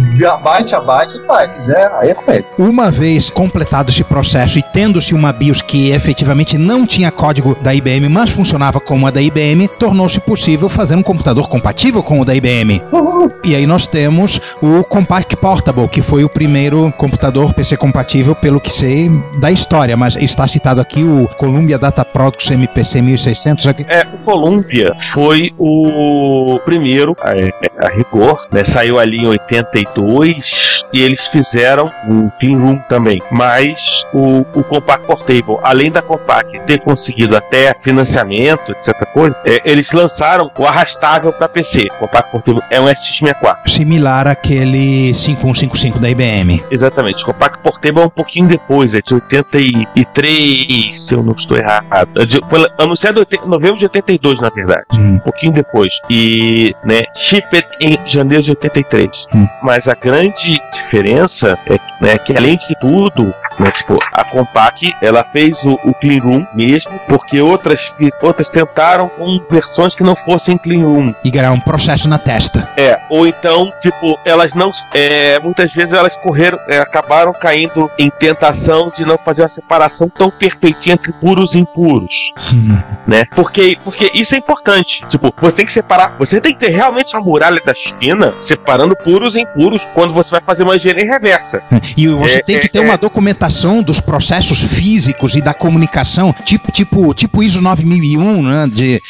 byte a byte, ele faz. Se quiser, aí é com ele. Uma vez completado esse processo e tendo-se uma BIOS que efetivamente não tinha código da IBM, mas funcionava como a da IBM, tornou-se possível fazer um computador compatível com o da IBM. E aí nós temos o Compaq Portable, que foi o primeiro computador PC compatível, pelo que sei, da história, mas está citado aqui o Columbia Data Products MPC 1600. aqui- É, o Columbia foi o primeiro a, a rigor, né? Saiu ali em 82 e eles fizeram um clean room também. Mas o, o Compact Portable, além da Compact ter conseguido até financiamento, etc. Coisa, é, eles lançaram o arrastável para PC. O Compact Portable é um SX64. Similar àquele 5155 da IBM. Exatamente. O Compact Portable é um pouquinho depois, é de 83, se eu não estou errado. É Foi anunciado em 80 novembro de 82, na verdade. Hum. Um pouquinho depois. E, né, shipped em janeiro de 83. Hum. Mas a grande diferença é né, que além de tudo, né, tipo, a Compaq, ela fez o, o Clean Room mesmo, porque outras, outras tentaram com versões que não fossem Clean Room. E ganhar um processo na testa. É, ou então, tipo, elas não. é, muitas vezes elas correram, é, acabaram caindo em tentação de não fazer uma separação tão perfeitinha entre puros e impuros, Hum. né? Porque, porque isso é importante. Tipo, você tem que separar, você tem que ter realmente uma muralha da China separando puros e impuros quando você vai fazer uma engenharia reversa. E você É, tem que é, ter é. uma documentação dos processos físicos e da comunicação, tipo, tipo, tipo ISO 9001, né, de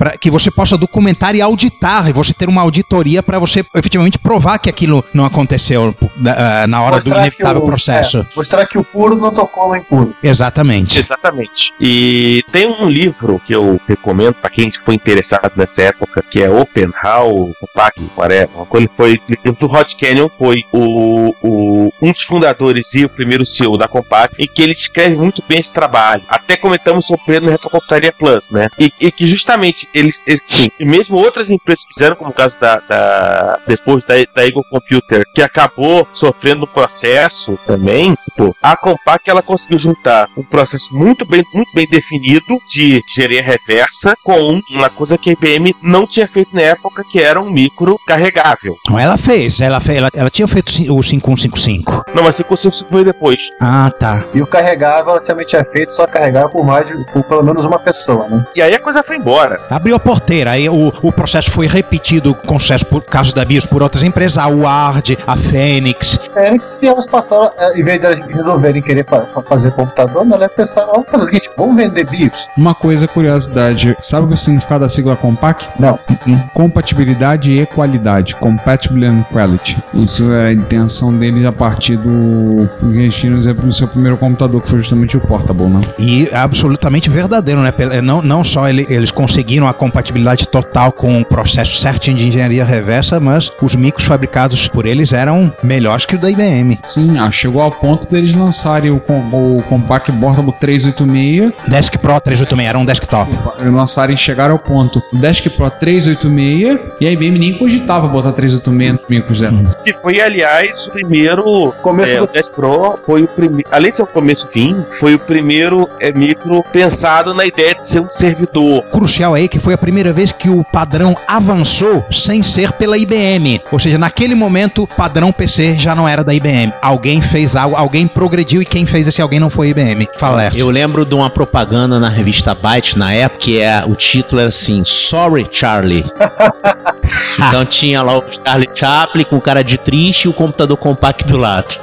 para que você possa documentar e auditar, e você ter uma auditoria para você efetivamente provar que aquilo não aconteceu na, na hora do Mostrar inevitável que o- processo. é, mostrar que o puro não tocou no impuro. Exatamente. Exatamente. E tem um livro que eu recomendo para quem foi interessado nessa época, que é Open How, Compact, whatever. Uma coisa que foi do Hot Canyon foi o, o- um dos fundadores e o primeiro CEO da Compact, e que ele escreve muito bem esse trabalho. Até comentamos sobre ele no Retrocomputaria Plus, né? E, e que justamente eles, eles sim, e mesmo outras empresas fizeram, como o caso da, da depois da, da Eagle Computer, que acabou sofrendo um processo também, tipo, a Compaq ela conseguiu juntar um processo muito bem, muito bem definido de engenharia reversa com uma coisa que a IBM não tinha feito na época, que era um micro carregável. Ela fez, ela fez, ela, ela tinha feito o 5155. Não, mas 555 foi depois. Ah, tá. E o carregável ela também tinha feito, só carregava por mais de por pelo menos uma pessoa, né? E aí a coisa foi embora. Abriu a porteira, aí o, o processo foi repetido com sucesso por caso da BIOS por outras empresas, a Ward, a Fênix, Fênix e elas passaram, é, em vez de elas resolverem querer fa- fa- fazer computador, né, elas pensaram, vamos fazer o seguinte, vamos vender BIOS? Uma coisa, curiosidade, sabe o que é o significado da sigla Compact? Não. Compatibilidade e qualidade. Compatible and quality. Isso é a intenção deles a partir do tinham no seu primeiro computador, que foi justamente o Portable, né? E é absolutamente verdadeiro, né? Pel- Não, não só ele- eles conseguiram a compatibilidade total com o processo certinho de engenharia reversa, mas os micros fabricados por eles eram melhores que o da IBM. Sim, ah, chegou ao ponto deles lançarem o, com- o Compact Portable 386 Desk Pro 386 era um desktop. Eles lançarem chegaram ao ponto do Desk Pro 386 e a IBM nem cogitava botar 386 no micros dela. Que foi, aliás, o primeiro. Começo é, do- O 10 Pro foi o primeiro. Além de ser o começo e fim, foi o primeiro é, micro pensado na ideia de ser um servidor. Crucial aí que foi a primeira vez que o padrão avançou sem ser pela IBM. Ou seja, naquele momento, o padrão PC já não era da IBM. Alguém fez algo, alguém progrediu e quem fez esse alguém não foi a IBM. Fala, Lércio. Eu lembro de uma propaganda na revista Byte na época que é, o título era assim: Sorry Charlie. então tinha lá o Charlie Chaplin com cara de triste e o computador compacto do lado.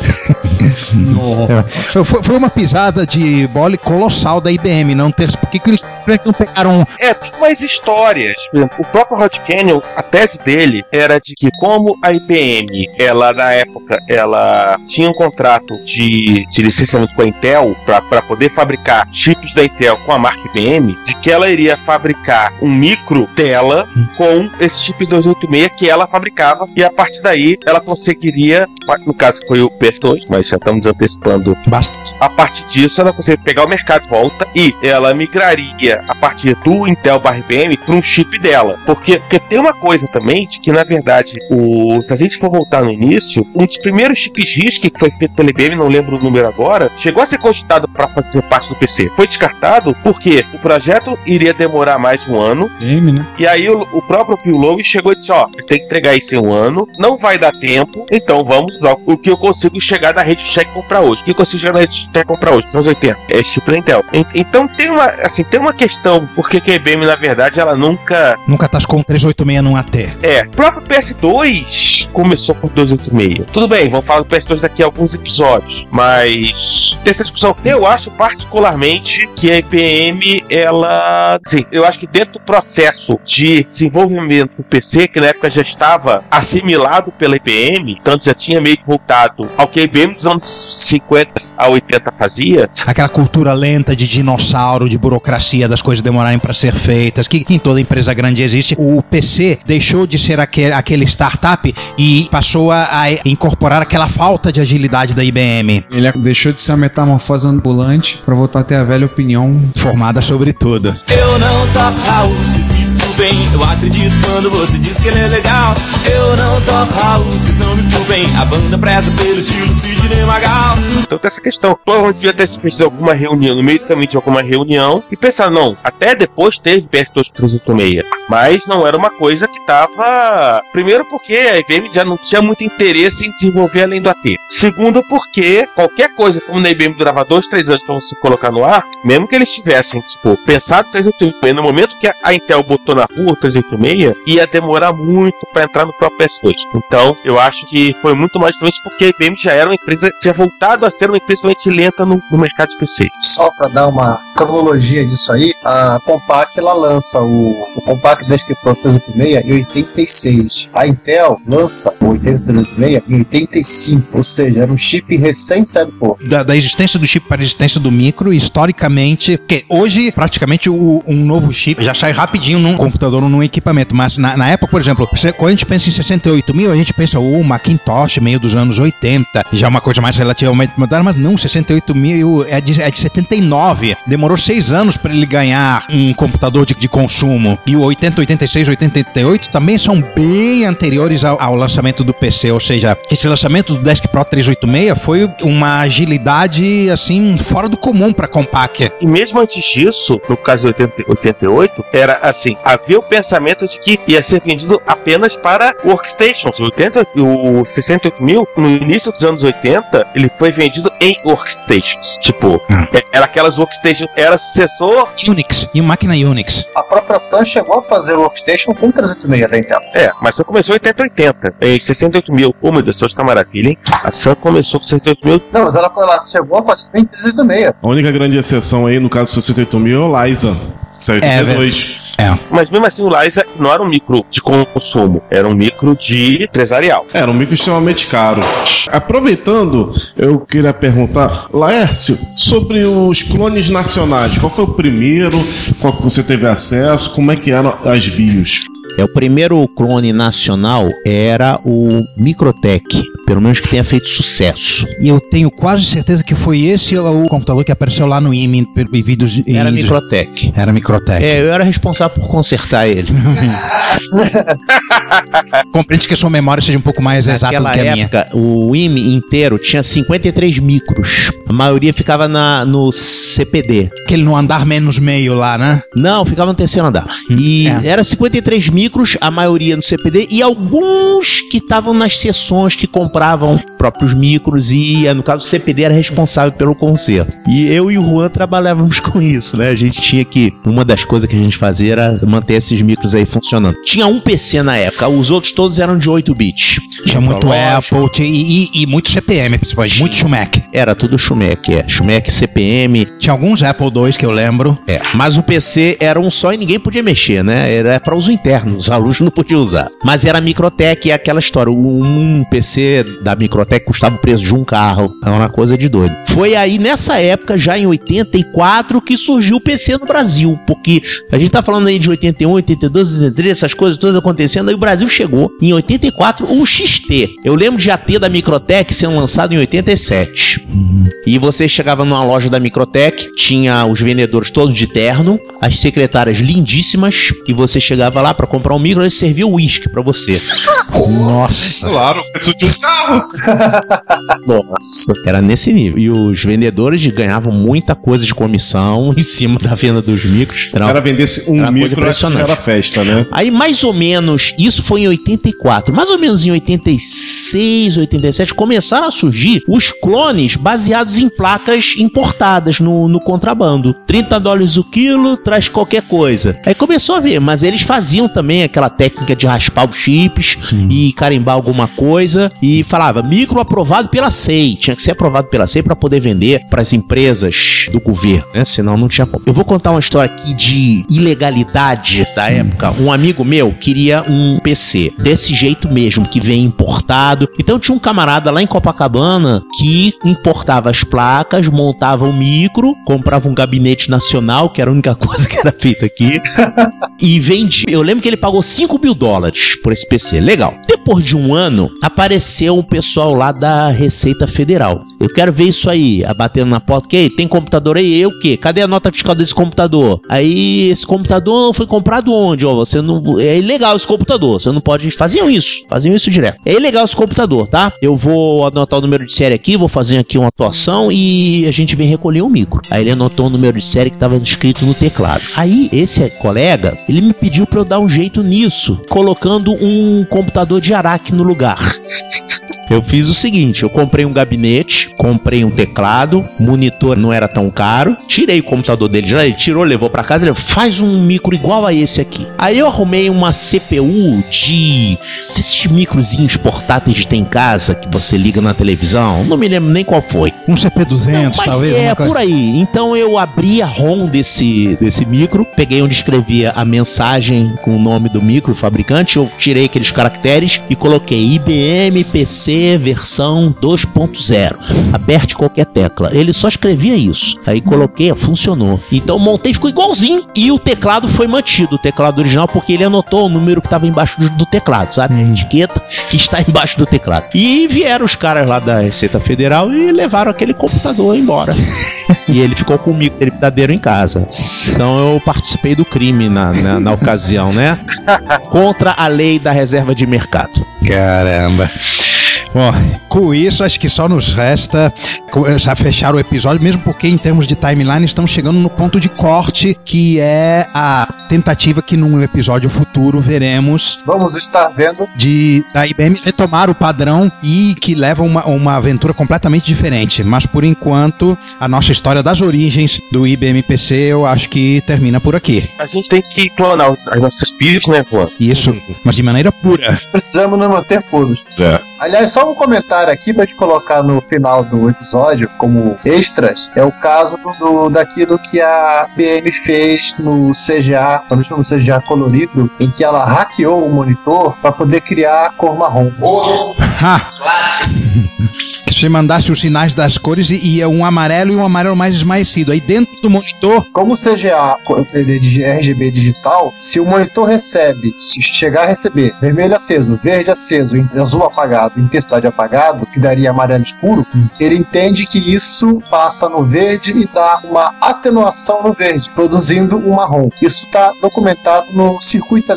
É, Foi, foi uma pisada de bola colossal da IBM, não ter. Por que, que eles não pegaram É, tem mais histórias. Por exemplo, o próprio Rod Canyon, a tese dele era de que como a IBM, ela na época, ela tinha um contrato de, de licenciamento com a Intel para poder fabricar chips da Intel com a marca IBM, de que ela iria fabricar um micro dela com esse chip 286 que ela fabricava e a partir daí ela conseguiria, no caso foi o PS2, mas já estamos antecipando bastante? a partir disso, ela consegue pegar o mercado de volta e ela migraria a partir do Intel barra IBM para um chip dela. Porque, porque tem uma coisa também de que, na verdade, o, se a gente for voltar no início, um dos primeiros chips RISC que foi feito pela IBM, não lembro o número agora, chegou a ser cogitado para fazer parte do PC. Foi descartado porque o projeto iria demorar mais de um ano né? e aí o, o próprio Phil Lowe chegou e disse, ó, tem que entregar isso em um ano, não vai dar tempo, então vamos usar o que eu consigo chegar da rede check comprar hoje. O que eu consigo chegar na rede check comprar hoje? São os 80. É chip Intel. En- Então tem uma, assim, tem uma questão, porque que a IBM, na verdade, ela nunca... Nunca tascou um 386 num AT. É, o próprio PS2 começou com 286. Tudo bem, vamos falar do PS2 daqui a alguns episódios, mas tem essa discussão. Eu acho particularmente que a IBM, ela, assim, eu acho que dentro do processo de desenvolvimento do PC, que na época já estava assimilado pela IBM, tanto já tinha meio que voltado ao que a IBM dos anos 50 a 80 fazia, Aquela cultura lenta de dinossauro, de burocracia, das coisas demorarem para ser feitas, que em toda empresa grande existe. O PC deixou de ser aquele, aquele startup e passou a, a incorporar aquela falta de agilidade da IBM, Ele deixou de ser uma metamorfose ambulante pra voltar a ter a velha opinião. formada sobre tudo. Eu não toco Raul, vocês me desculpem. Eu acredito quando você diz que ele é legal. Eu não toco Raul, vocês não me culpem. A banda preza pelo estilo Sidney Magal. Então tem essa questão. Provavelmente devia ter se feito alguma reunião, no meio caminho de alguma reunião, e pensar, não, até depois teve PS2 386. Mas não era uma coisa que tava. Primeiro, porque a IBM já não tinha muito interesse em desenvolver além do AT. Segundo, porque qualquer coisa, como na IBM durava dois, três anos pra você colocar no ar, mesmo que eles tivessem, tipo, pensado 386, no momento que a Intel botou na rua o 386, ia demorar muito pra entrar no próprio PS2. Então, eu acho que foi muito mais justamente porque a IBM já era uma empresa, tinha voltado a ser uma empresa extremamente lenta no, no mercado de PC. Só para dar uma cronologia disso aí, a Compaq ela lança o, o Compaq Desktop Pro 386 em 86. A Intel lança o 8386 em 85, ou seja, era um chip recém forno. Da, da existência do chip para a existência do micro, historicamente, porque hoje praticamente o- um novo chip já sai rapidinho num computador ou num equipamento, mas na, na época, por exemplo, quando a gente pensa em 68 mil, a gente pensa o Macintosh, meio dos anos 80, já é uma coisa mais relativamente moderna, mas não, 68 mil é de, é de 79, demorou seis anos para ele ganhar um computador de, de consumo, e o 80, 86, 88 também são bem anteriores ao, ao lançamento do PC, ou seja, esse lançamento do Desk Pro 386 foi uma agilidade assim fora do comum para Compaq. E mesmo antes disso, no caso do 80, 88, era assim: havia o pensamento de que ia ser vendido apenas para workstations. O, 80, o 68 mil, no início dos anos 80, ele foi vendido em workstations. Tipo, Ah. é- era aquelas workstations, era sucessor. Unix e máquina Unix. A própria Sun chegou a fazer o Workstation com 386 da Intel. É, mas só começou em 80, 80. Em 68 mil. Ô meu Deus, tá maravilha, hein? A Sun começou com 68 mil. Não, mas ela, ela chegou a fazer em 386. A única grande exceção aí, no caso do 68 mil, é o Liza. Isso é É, 82. Mas mesmo assim o Liza não era um micro de consumo, era um micro de empresarial. Era um micro extremamente caro. Aproveitando, eu queria perguntar, Laércio, sobre os clones nacionais. Qual foi o primeiro? Qual que você teve acesso? Como é que eram as BIOS? É, o primeiro clone nacional era o Microtech, pelo menos que tenha feito sucesso. E eu tenho quase certeza que foi esse o computador que apareceu lá no IME em vídeos. Era Microtech. Era Microtech. É, eu era responsável por consertar ele. Compreende que a sua memória seja um pouco mais exata do Naquela que a minha. época, o IME inteiro tinha 53 micros. A maioria ficava na, no CPD. Aquele no andar menos meio lá, né? Não, ficava no terceiro andar. E É. era 53 micros, a maioria no CPD, e alguns que estavam nas sessões que compravam próprios micros, e no caso o CPD era responsável pelo conserto. E eu e o Juan trabalhávamos com isso, né? A gente tinha que. Uma das coisas que a gente fazia era manter esses micros aí funcionando. Tinha um PC na época, os outros todos eram de 8 bits. Tinha muito. Apple tinha- e, e, e muito CPM, principalmente. Muito Schumach. Era tudo Schumec, é. Schumec, CPM, Tinha alguns Apple II que eu lembro. É, mas o PC era um só e ninguém podia mexer, né? Era para uso interno, os alunos não podiam usar. Mas era Microtech, é aquela história. Um PC da Microtech custava o preço de um carro. Era uma coisa de doido. Foi aí nessa época, já em 84, que surgiu o PC no Brasil. Porque a gente tá falando aí de 81, 82, 83, essas coisas todas acontecendo. Aí o Brasil chegou em 84 o XT. Eu lembro de ter da Microtech sendo lançado em 87. E você chegava numa loja da Microtech, tinha os vendedores todos de terno, as secretárias lindíssimas, e você chegava lá pra comprar um micro, eles serviam uísque pra você. Nossa. Claro, preço de um carro. Nossa. Era nesse nível. E os vendedores ganhavam muita coisa de comissão em cima da venda dos micros. Se o Era cara vendesse um Era micro, era festa, né? Aí, mais ou menos, isso foi em 84, mais ou menos em 86, 87, começaram a surgir os clones baseados em placas importadas no, no contrabando. 30 dólares o quilo, traz qualquer coisa. Aí começou a ver, mas eles faziam também aquela técnica de raspar os chips e carimbar alguma coisa e falava micro aprovado pela SEI. Tinha que ser aprovado pela SEI para poder vender para as empresas do governo, né? Senão não tinha como. Eu vou contar uma história aqui de ilegalidade da época. Um amigo meu queria um PC desse jeito mesmo, que vem importado. Então tinha um camarada lá em Copacabana que importava as placas, montava o micro, comprava um gabinete nacional, que era a única coisa que era feita aqui, e vendia. Eu lembro que ele pagou 5 mil dólares por esse PC. Legal. Depois de um ano, apareceu um pessoal lá da Receita Federal. Eu quero ver isso aí, batendo na porta. Que tem computador aí? Eu o quê? Cadê a nota fiscal desse computador? Aí esse computador foi comprado onde? Ó, você não é ilegal esse computador. Você não pode. Faziam isso, faziam isso direto. É ilegal esse computador, tá? Eu vou anotar o número de série aqui, vou fazer aqui uma atuação e a gente vem recolher o micro. Aí ele anotou o número de série que estava escrito no teclado. Aí esse colega, ele me pediu para eu dar um jeito nisso, colocando um computador de Araque no lugar. Eu fiz o seguinte, eu comprei um gabinete, comprei um teclado, monitor não era tão caro, tirei o computador dele de lá, ele tirou, levou pra casa, ele falou, faz um micro igual a esse aqui. Aí eu arrumei uma CPU de esses microzinhos portáteis que tem em casa que você liga na televisão, não me lembro nem qual foi. Um CP200, Mas talvez. é, por aí. Então eu abri a ROM desse, desse micro, peguei onde escrevia a mensagem com o nome do micro, fabricante, eu tirei aqueles caracteres e coloquei IBM PC versão 2.0. Aperte qualquer tecla. Ele só escrevia isso. Aí coloquei, funcionou. Então montei, ficou igualzinho. E o teclado foi mantido, o teclado original, porque ele anotou o número que estava embaixo do, do teclado, sabe? A etiqueta que está embaixo do teclado. E vieram os caras lá da Receita Federal e levaram aquele computador embora. e ele ficou com o micro dele verdadeiro em casa. Então eu participei do crime na, na, na ocasião, né? Contra a lei da reserva de mercado. Caramba. Bom, com isso, acho que só nos resta começar a fechar o episódio, mesmo porque em termos de timeline estamos chegando no ponto de corte, que é a tentativa que num episódio futuro futuro veremos Vamos estar vendo. de da IBM retomar o padrão e que leva uma, uma aventura completamente diferente. Mas por enquanto, a nossa história das origens do IBM PC eu acho que termina por aqui. A gente tem que clonar as nossas filhas, né, Juan? Isso, mas de maneira pura. Precisamos nos manter puros. É. Aliás, só um comentário aqui pra gente colocar no final do episódio, como extras, é o caso do, daquilo que a BM fez no CGA, talvez no CGA colorido, em que ela hackeou o monitor para poder criar a cor marrom. Ha! Que você mandasse os sinais das cores e ia um amarelo e um amarelo mais esmaecido. Aí dentro do monitor, Como o CGA ele é de RGB digital, se o monitor recebe, se chegar a receber vermelho aceso, verde aceso, azul apagado, intensidade apagado, que daria amarelo escuro, ele entende que isso passa no verde e dá uma atenuação no verde, produzindo um marrom. Isso está documentado no circuito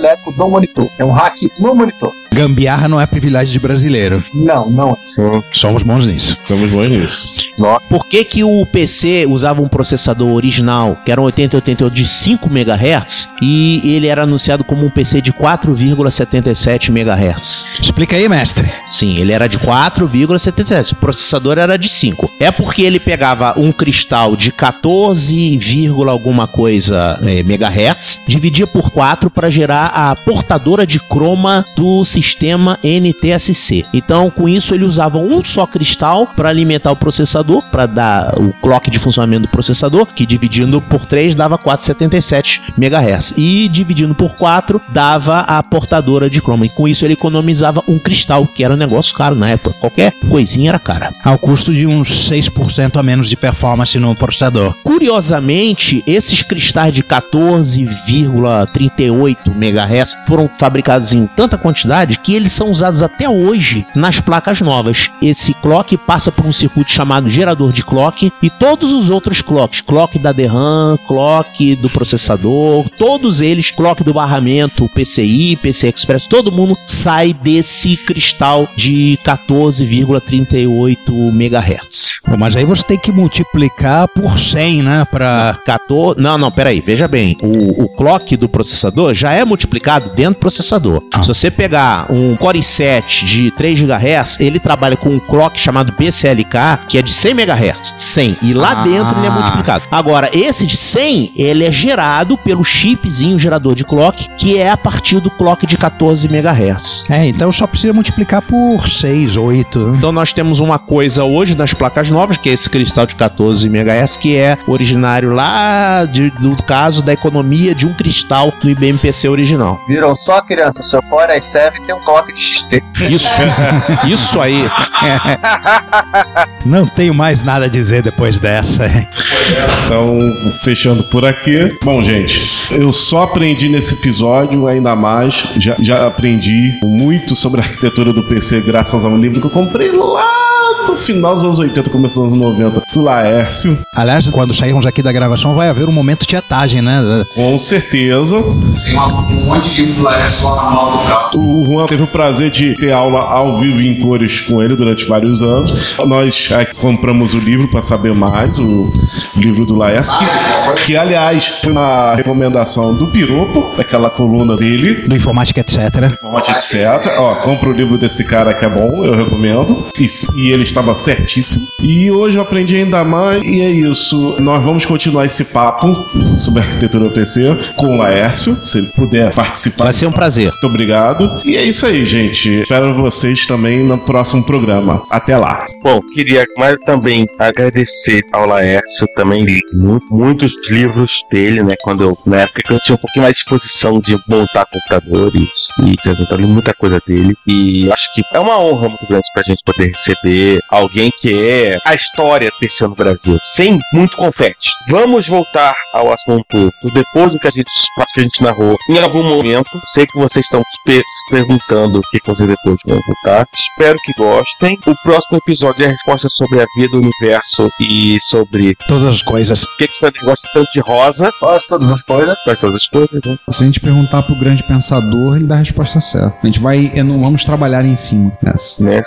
monitor. É um hack no monitor. Gambiarra não é privilégio de brasileiro. Não, não. é. Somos bons nisso. Estamos bons nisso. Por que, que o PC usava um processador original, que era um 8088 de 5 MHz, e ele era anunciado como um PC de 4,77 MHz? Explica aí, mestre. Sim, ele era de 4,77. O processador era de 5. É porque ele pegava um cristal de 14, vírgula alguma coisa eh, megahertz, dividia por 4 para gerar a portadora de croma do sistema NTSC. Então, com isso, ele usava um só cristal para alimentar o processador, para dar o clock de funcionamento do processador, que dividindo por 3 dava 4,77 MHz. E dividindo por 4 dava a portadora de croma. E com isso ele economizava um cristal, que era um negócio caro na época. Qualquer coisinha era cara. Ao custo de uns 6% a menos de performance no processador. Curiosamente, esses cristais de 14,38 MHz foram fabricados em tanta quantidade que eles são usados até hoje nas placas novas. Esse clock passa por um circuito chamado gerador de clock e todos os outros clocks, clock da DRAM, clock do processador, todos eles, clock do barramento, PCI, PC Express, todo mundo sai desse cristal de 14,38 MHz. Mas aí você tem que multiplicar por 100, né? Pra. 14. Não, não, peraí, veja bem. O, o clock do processador já é multiplicado dentro do processador. Ah. Se você pegar um Core i7 de 3 GHz, ele trabalha com um clock chamado BCLK, que é de 100 MHz. 100. E lá Ah. dentro ele é multiplicado. Agora, esse de 100, ele é gerado pelo chipzinho gerador de clock, que é a partir do clock de 14 MHz. É, então só precisa multiplicar por 6, 8. Então nós temos uma coisa hoje nas placas novas, que é esse cristal de 14 MHz, que é originário lá de- do caso da economia de um cristal do IBM PC original. Viram só, criança? Seu Core i7 tem um clock de XT. Isso, isso aí. Não tenho mais nada a dizer depois dessa. Então, fechando por aqui. Bom, gente, eu só aprendi nesse episódio, ainda mais. Já, já aprendi muito sobre a arquitetura do PC graças a um livro que eu comprei lá no final dos anos 80, começo dos anos 90, do Laércio. Aliás, quando sairmos aqui da gravação, vai haver um momento tietagem, né? Com certeza. Tem um monte de livro lá, é só na mão do carro. O Juan teve o prazer de ter aula ao vivo em cores com ele durante vários anos. Nós é, compramos o livro para saber mais, o livro do Laércio, que, que, aliás foi uma recomendação do Piropo, daquela coluna dele, Do informática, etc. Informática, etc. Ó, compra o livro desse cara que é bom, eu recomendo. E, e ele estava certíssimo. E hoje eu aprendi ainda mais, e é isso. Nós vamos continuar esse papo sobre arquitetura PC com o Laércio, se ele puder participar. Vai ser um prazer. Muito obrigado. E é isso aí, gente. Espero vocês também no próximo programa. Até lá. Bom, queria mais também agradecer ao Laércio, também li mu- muitos livros dele, né? Quando eu, na época que eu tinha um pouquinho mais de disposição de montar computadores e. Eu li muita coisa dele. E acho que é uma honra muito grande pra gente poder receber alguém que é a história do PC no Brasil, sem muito confete. Vamos voltar ao assunto depois do que a gente, que a gente narrou em algum momento. Sei que vocês estão se per- se perguntando o que vocês depois vão voltar. Espero que gostem. O próximo episódio é a resposta sobre a vida, o universo e sobre Todas as coisas. por que que você gosta tanto de rosa. Quase todas as coisas. Faz todas as coisas, né? Se a gente perguntar pro grande pensador, ele dá a resposta certa. A gente vai, não vamos trabalhar em cima dessa. né?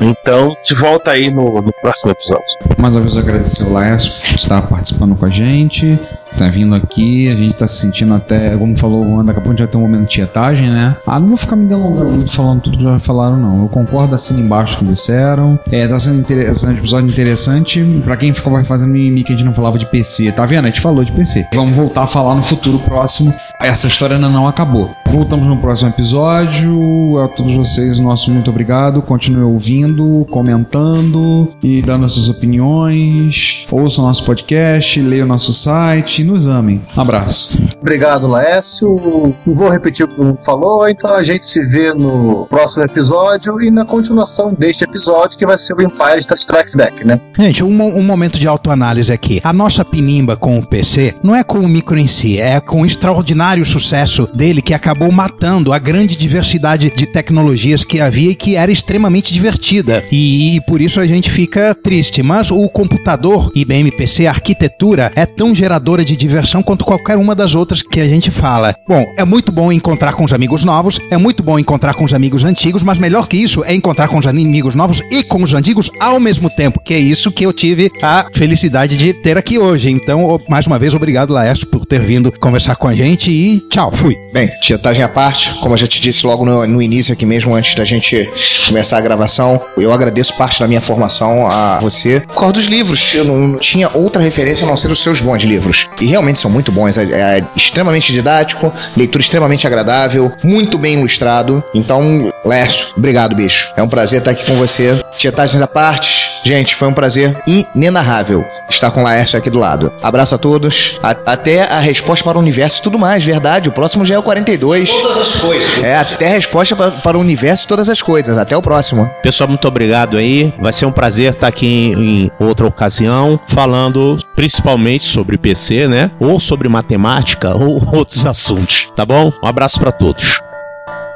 Então, te volta aí no, no próximo episódio. Mais uma vez eu agradecer ao Laércio por estar participando com a gente. Tá vindo aqui, a gente tá se sentindo até, como falou o Wanda, daqui a pouco vai ter um momento de tietagem, né? Ah, não vou ficar me delongando muito falando tudo que já falaram, não. Eu concordo assim embaixo que disseram. É, tá sendo interessante, episódio interessante. Pra quem ficou fazendo mimimi que a gente não falava de PC, tá vendo? A gente falou de PC. Vamos voltar a falar no futuro próximo. Essa história ainda não acabou. Voltamos no próximo episódio. A todos vocês, nosso muito obrigado. Continue ouvindo, comentando e dando as suas opiniões. Ouçam nosso podcast, leiam nosso site e nos amem. Abraço. Obrigado, Laércio. Não vou repetir o que o falou, então a gente se vê no próximo episódio e na continuação deste episódio, que vai ser o Empire Strikes Back, né? Gente, um, um momento de autoanálise aqui. A nossa pinimba com o PC não é com o micro em si, é com o extraordinário sucesso dele que acabou matando a grande diversidade de tecnologias que havia e que era extremamente divertida. E, e por isso a gente fica triste. Mas o computador IBM PC, a arquitetura, é tão geradora de diversão quanto qualquer uma das outras que a gente fala. Bom, é muito bom encontrar com os amigos novos, é muito bom encontrar com os amigos antigos, mas melhor que isso é encontrar com os amigos novos e com os antigos ao mesmo tempo, que é isso que eu tive a felicidade de ter aqui hoje. Então, mais uma vez, obrigado, Laércio, por ter vindo conversar com a gente e tchau, fui. Bem, tietagem à parte, como eu já te disse logo no, no início aqui mesmo, antes da gente começar a gravação, eu agradeço parte da minha formação a você por causa dos livros. Eu não tinha outra referência a não ser os seus bons livros. E realmente são muito bons. É, é extremamente didático, leitura extremamente agradável, muito bem ilustrado. Então, Lércio, obrigado, bicho. É um prazer estar aqui com você. Tietagens à parte, gente, foi um prazer inenarrável estar com o Laércio aqui do lado. Abraço a todos. A- até a resposta para o universo e tudo mais, verdade. O próximo já é o 42. Todas as coisas. É, até a resposta para, para o universo e todas as coisas. Até o próximo. Pessoal, muito obrigado aí. Vai ser um prazer estar aqui em, em outra ocasião, falando principalmente sobre PC, né? Ou sobre matemática ou outros assuntos, tá bom? Um abraço pra todos.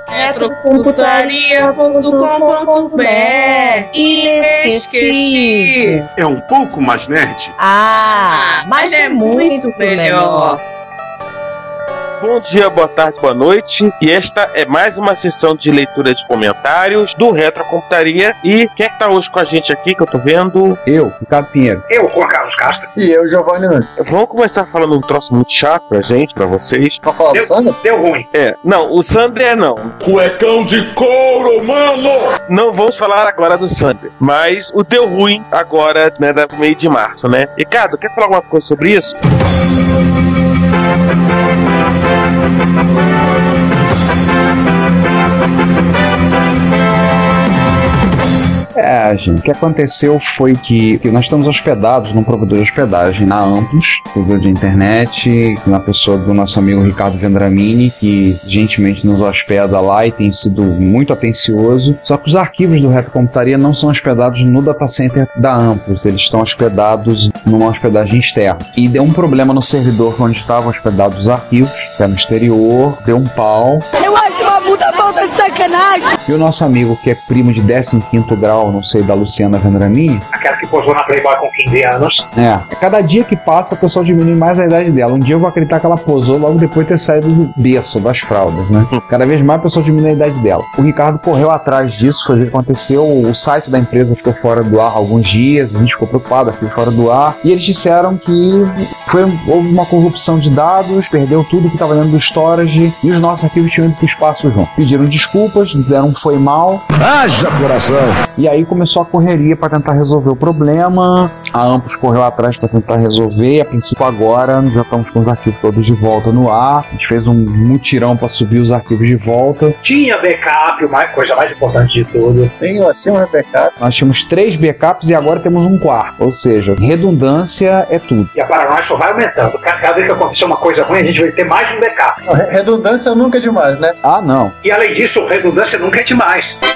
Retrocomputaria.com.br Inesqueci. É um pouco mais nerd. Ah, mas é muito melhor. Bom dia, boa tarde, boa noite. E esta é mais uma sessão de leitura de comentários do Retrocomputaria. E quem é que tá hoje com a gente aqui que eu tô vendo? Eu, Ricardo Pinheiro. Eu, Carlos Castro. E eu, Giovanni Nunes. Vamos começar falando um troço muito chato pra gente, pra vocês. Pra falar do Sandra? Deu ruim. É, não, o Sander não. Cuecão de couro, mano! Não vamos falar agora do Sander. Mas o deu ruim agora, né, da meio de março, né? Ricardo, quer falar alguma coisa sobre isso? É, gente, o que aconteceu foi que, que nós estamos hospedados num provedor de hospedagem na Amplos, provedor de internet, na pessoa do nosso amigo Ricardo Vendramini, que gentilmente nos hospeda lá e tem sido muito atencioso. Só que os arquivos do Retrocomputaria não são hospedados no data center da Amplos, eles estão hospedados numa hospedagem externa. E deu um problema no servidor onde estavam hospedados os arquivos, que é no exterior, deu um pau, Eu acho uma puta falta de sacanagem. E o nosso amigo, que é primo de 15 grau, não sei, da Luciana Vendramini, Aquela que posou na Playboy com 15 anos. É, a cada dia que passa, o pessoal diminui mais a idade dela. Um dia eu vou acreditar que ela posou logo depois de ter saído do berço, das fraldas, né? Cada vez mais o pessoal diminui a idade dela. O Ricardo correu atrás disso, foi ver o que aconteceu. O site da empresa ficou fora do ar alguns dias, a gente ficou preocupado, ficou fora do ar. E eles disseram que foi, houve uma corrupção de dados, perdeu tudo que estava dentro do storage e os nossos arquivos tinham ido pro espaço junto. Pediram desculpas, deram um foi mal. Haja coração! E aí começou a correria para tentar resolver o problema. A Ampus correu atrás para tentar resolver. E a princípio agora já estamos com os arquivos todos de volta no ar. A gente fez um mutirão para subir os arquivos de volta. Tinha backup, uma coisa mais importante de tudo. Tenho assim um backup. Nós tínhamos três backups e agora temos um quarto. Ou seja, redundância é tudo. E a paranoia só vai aumentando. Cada vez que acontecer uma coisa ruim, a gente vai ter mais um backup. Re- Redundância nunca é demais, né? Ah, não. E além disso, redundância nunca é demais.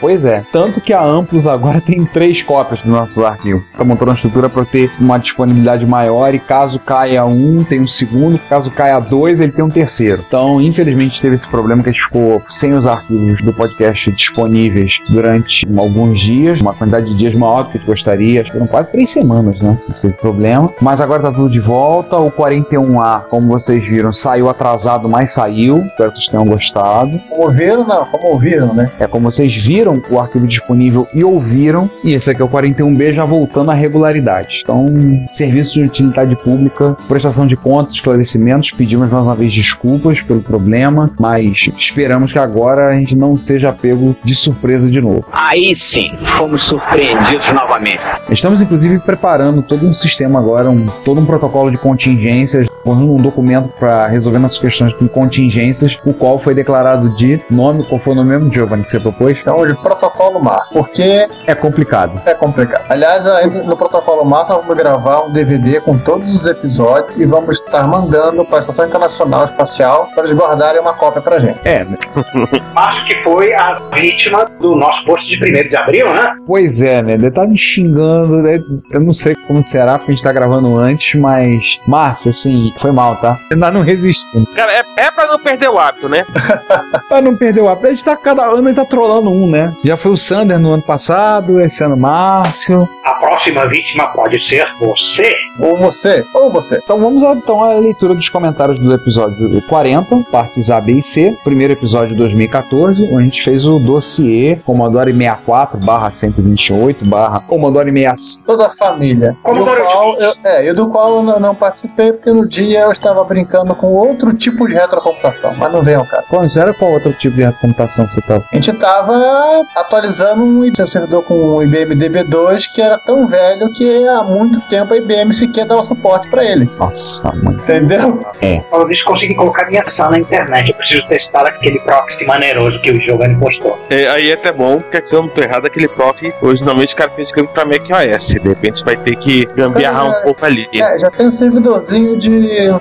Pois é. Tanto que a Amplos agora tem três cópias dos nossos arquivos. Está montando uma estrutura para ter uma disponibilidade maior e caso caia um, tem um segundo. Caso caia dois, ele tem um terceiro. Então, infelizmente, teve esse problema que a gente ficou sem os arquivos do podcast disponíveis durante alguns dias, uma quantidade de dias maior do que a gente gostaria. Acho que foram quase três semanas, né? Não teve problema. Mas agora tá tudo de volta. O 41A, como vocês viram, saiu atrasado, mas saiu. Espero que vocês tenham gostado. Como ouviram, não. Como ouviram, né? É como vocês viram viram o arquivo disponível e ouviram. E esse aqui é o 41B já voltando à regularidade. Então, serviço de utilidade pública, prestação de contas, esclarecimentos. Pedimos mais uma vez desculpas pelo problema, mas esperamos que agora a gente não seja pego de surpresa de novo. Aí sim, fomos surpreendidos novamente. Estamos inclusive preparando todo um sistema agora, um, todo um protocolo de contingências, formando um documento para resolver nossas questões com contingências, o qual foi declarado de nome, qual foi o nome mesmo, Giovanni, que você propôs? Então, de protocolo MAR, porque É complicado. é complicado. Aliás, no protocolo MAR, nós vamos gravar um DVD com todos os episódios e vamos estar mandando para a Estação Internacional Espacial para eles guardarem uma cópia pra gente. É, Acho que foi a vítima do nosso post de 1 de abril, né? pois é, né? Ele tá me xingando, né? eu não sei como será, porque a gente tá gravando antes, mas. Márcio, assim, foi mal, tá? Ainda não resistindo. Cara, é, é pra não perder o hábito, né? Pra não perder o hábito, a gente tá cada ano, a tá trolando um, né? Já foi o Sander no ano passado, esse ano Márcio. A próxima vítima pode ser você. Ou você, ou você. Então vamos então à leitura dos comentários do episódio 40, partes A, B e C. Primeiro episódio de 2014, onde a gente fez o dossiê Commodore 64 barra 128 barra Commodore 65. Toda a família. Como do qual eu, é, e do qual eu não, não participei, porque no dia eu estava brincando com outro tipo de retrocomputação. Mas não venham, cara. Qual era qual outro tipo de computação que você tava? A gente tava atualizando um servidor com um IBM DB2 que era tão velho que há muito tempo a IBM sequer dava suporte pra ele. Nossa, mãe. Entendeu? Falando nisso, consegui colocar minha ação na internet. Eu preciso testar aquele proxy maneiroso que o Giovanni postou. É, aí é até bom, porque se eu não tô errado, aquele prof, originalmente o cara fez escrito pra Mac OS. De repente vai ter que gambiarrar É, um pouco ali. É, já tem um servidorzinho de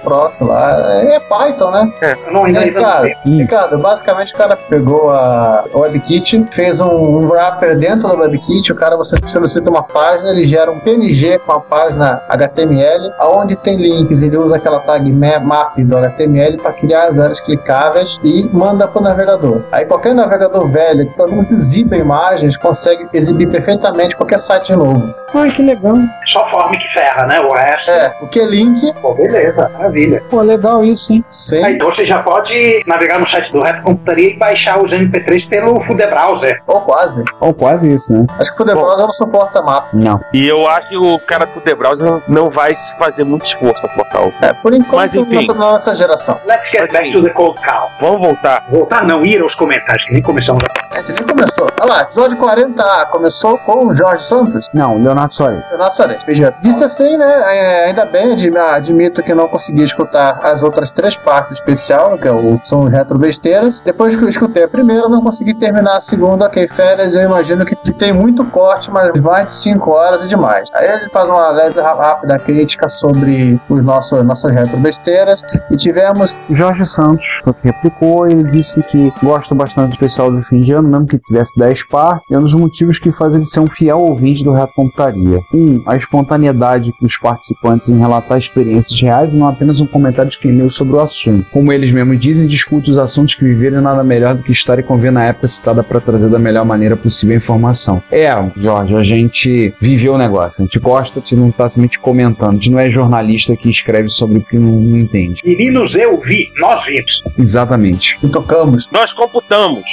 proxy lá. É Python, né? Eu não ainda É, ainda cara, não. Ricardo, basicamente o cara pegou a WebKit, fez um, um wrapper dentro da WebKit, o cara você solicita uma página, ele gera um PNG com a página HTML, aonde tem links, ele usa aquela tag ma- map do HTML para criar as áreas clicáveis e manda para o navegador. Aí qualquer navegador velho que pelo menos exiba imagens consegue exibir perfeitamente qualquer site novo. Ai, que legal. Só forma que ferra, né? O resto. É, o que link, Pô, beleza, maravilha. Pô, legal isso, hein? sem Aí, então você já pode navegar no site do Reto Computaria e baixar os MP3 pelo Fude Browser. ou quase. Ou quase isso, né? Acho que o Fudebrowser não suporta mapa. Não. E eu acho que o cara do The Browser não vai fazer muito esforço pra portar o. É, por enquanto Mas, enfim. não nessa geração. Let's get back to the cold cow. Vamos voltar. Voltar não, ir aos comentários, que nem começamos a A gente nem começou. Olha lá, episódio 40A começou com o Jorge Santos. Não, Leonardo Soares. Renato Soares. Disse assim, né? é, ainda bem, admi- admito que não consegui escutar as outras três partes do especial, que é o, são os retro besteiras. Depois que eu escutei a primeira, não consegui terminar a segunda. Ok, férias, eu imagino que, tem muito corte, mas mais de 5 horas é demais. Aí ele faz uma leve rápida crítica sobre os nossos, nossas retro besteiras. E tivemos Jorge Santos que replicou, ele disse que gosta bastante do especial do fim de ano, mesmo que tivesse 10 par, e é um dos motivos que faz ele ser um fiel ouvinte do Reto Computaria. Um, a espontaneidade dos participantes em relatar experiências reais não apenas um comentário de quem leu sobre o assunto. Como eles mesmos dizem, discute os assuntos que viveram e nada melhor do que estar e conviver na época citada para trazer da melhor maneira possível a informação. É, Jorge, a gente viveu o negócio, a gente gosta de não estar simplesmente comentando, a gente não é jornalista que escreve sobre o que não, não entende. Meninos, eu vi, nós vimos. Exatamente. e tocamos. Nós computamos.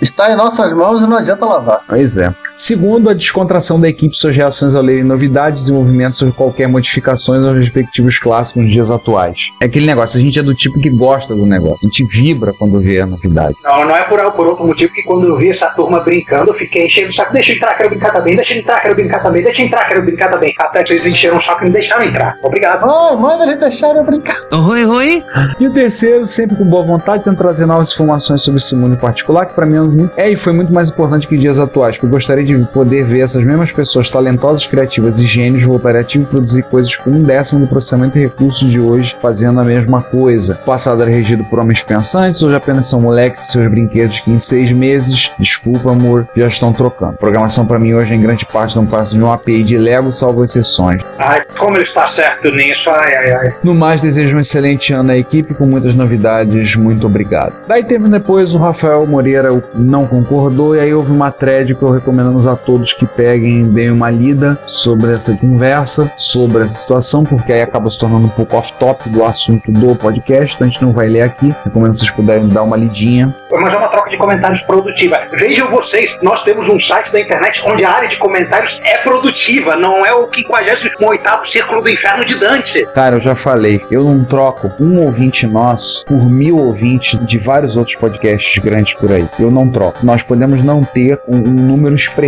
Está em nossas mãos e não adianta lavar. Pois é. Segundo, a descontração da equipe suas reações ao lerem novidades, desenvolvimentos sobre qualquer modificações aos respectivos clássicos nos dias atuais. É aquele negócio, a gente é do tipo que gosta do negócio, a gente vibra quando vê a novidade. Não, não é por, por outro motivo que quando eu vi essa turma brincando, eu fiquei enchendo o saco. Deixa eu entrar, quero brincar também. Deixa eu entrar, quero brincar também. Deixa eu entrar, quero brincar também. Até que eles encheram o saco e me deixaram entrar. Obrigado. Oh, manda eles deixarem eu brincar. Oi, oi. E o terceiro, sempre com boa vontade, tenta trazer novas informações sobre esse mundo em particular, que para mim é muito- é e foi muito mais importante que dias atuais, porque eu gostaria de poder ver essas mesmas pessoas talentosas, criativas e gênios voltarem ativos e produzir coisas com um décimo do processamento e recursos de hoje, fazendo a mesma coisa. O passado era regido por homens pensantes, hoje apenas são moleques e seus brinquedos que em seis meses, desculpa amor, já estão trocando. Programação para mim hoje em grande parte não passa de um API de Lego, salvo exceções. Ai, como ele está certo nisso, ai, ai, ai. No mais, desejo um excelente ano à equipe com muitas novidades. Muito obrigado. Daí teve depois o Rafael Moreira não concordou e aí houve uma thread que eu recomendo a todos que peguem, deem uma lida sobre essa conversa, sobre essa situação, porque aí acaba se tornando um pouco off-top do assunto do podcast, então a gente não vai ler aqui. Recomendo que vocês puderem dar uma lidinha. Mas é uma troca de comentários produtiva. Vejam vocês, nós temos um site da internet onde a área de comentários é produtiva, não é o 58 Círculo do Inferno de Dante. Cara, eu já falei, eu não troco um ouvinte nosso por mil ouvintes de vários outros podcasts grandes por aí. Eu não troco. Nós podemos não ter um, um número expressivo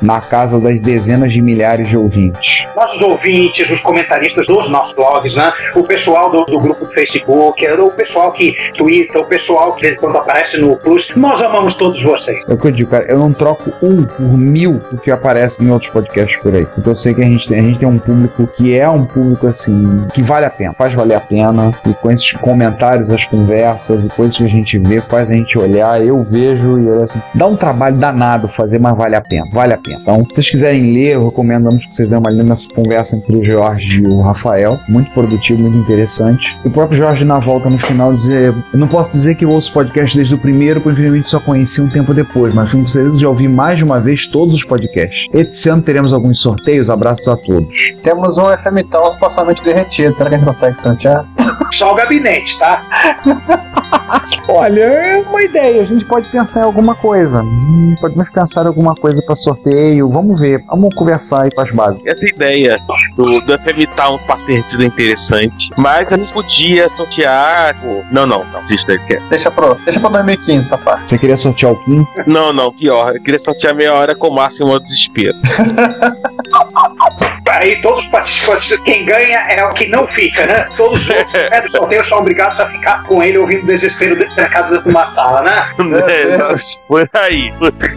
na casa das dezenas de milhares de ouvintes. Nossos ouvintes, os comentaristas dos nossos blogs, né? o pessoal do, do grupo do Facebook, o pessoal que twitta, o pessoal que quando aparece no Plus, nós amamos todos vocês. É o que eu digo, cara, eu não troco um por mil do que aparece em outros podcasts por aí. Porque eu sei que a gente, tem, a gente tem um público que é um público assim, que vale a pena, faz valer a pena, e com esses comentários, as conversas e coisas que a gente vê, faz a gente olhar, eu vejo e olha assim, dá um trabalho danado fazer, mas vale a pena, vale a pena. Então, se vocês quiserem ler, recomendamos que vocês dêem uma lida nessa conversa entre o Jorge e o Rafael, muito produtivo, muito interessante. E o próprio Jorge na volta no final dizer, eu não posso dizer que eu ouço podcast desde o primeiro, porque infelizmente só conheci um tempo depois, mas fui certeza de ouvir mais de uma vez todos os podcasts. Esse ano teremos alguns sorteios, abraços a todos. Temos um FM Towns supostamente derretido. Será que a gente consegue sortear? Só o gabinete, tá? Olha, é uma ideia. A gente pode pensar em alguma coisa. Hum, Podemos pensar em alguma coisa para sorteio. Vamos ver. Vamos conversar aí com as bases. Essa ideia do, do FM Town ter sido interessante, mas a gente podia sortear. Não, não, não. Assista aí, quer. Deixa pro, deixa pro 2015 essa parte. Você queria sortear o Kim? Não, não, pior. Eu queria sortear meia hora com o máximo ao desespero. Aí todos os participantes, quem ganha é o que não fica, né? Todos os outros é, do sorteio são obrigados a ficar com ele ouvindo o desespero dentro da casa dentro de uma sala, né? É, Por aí.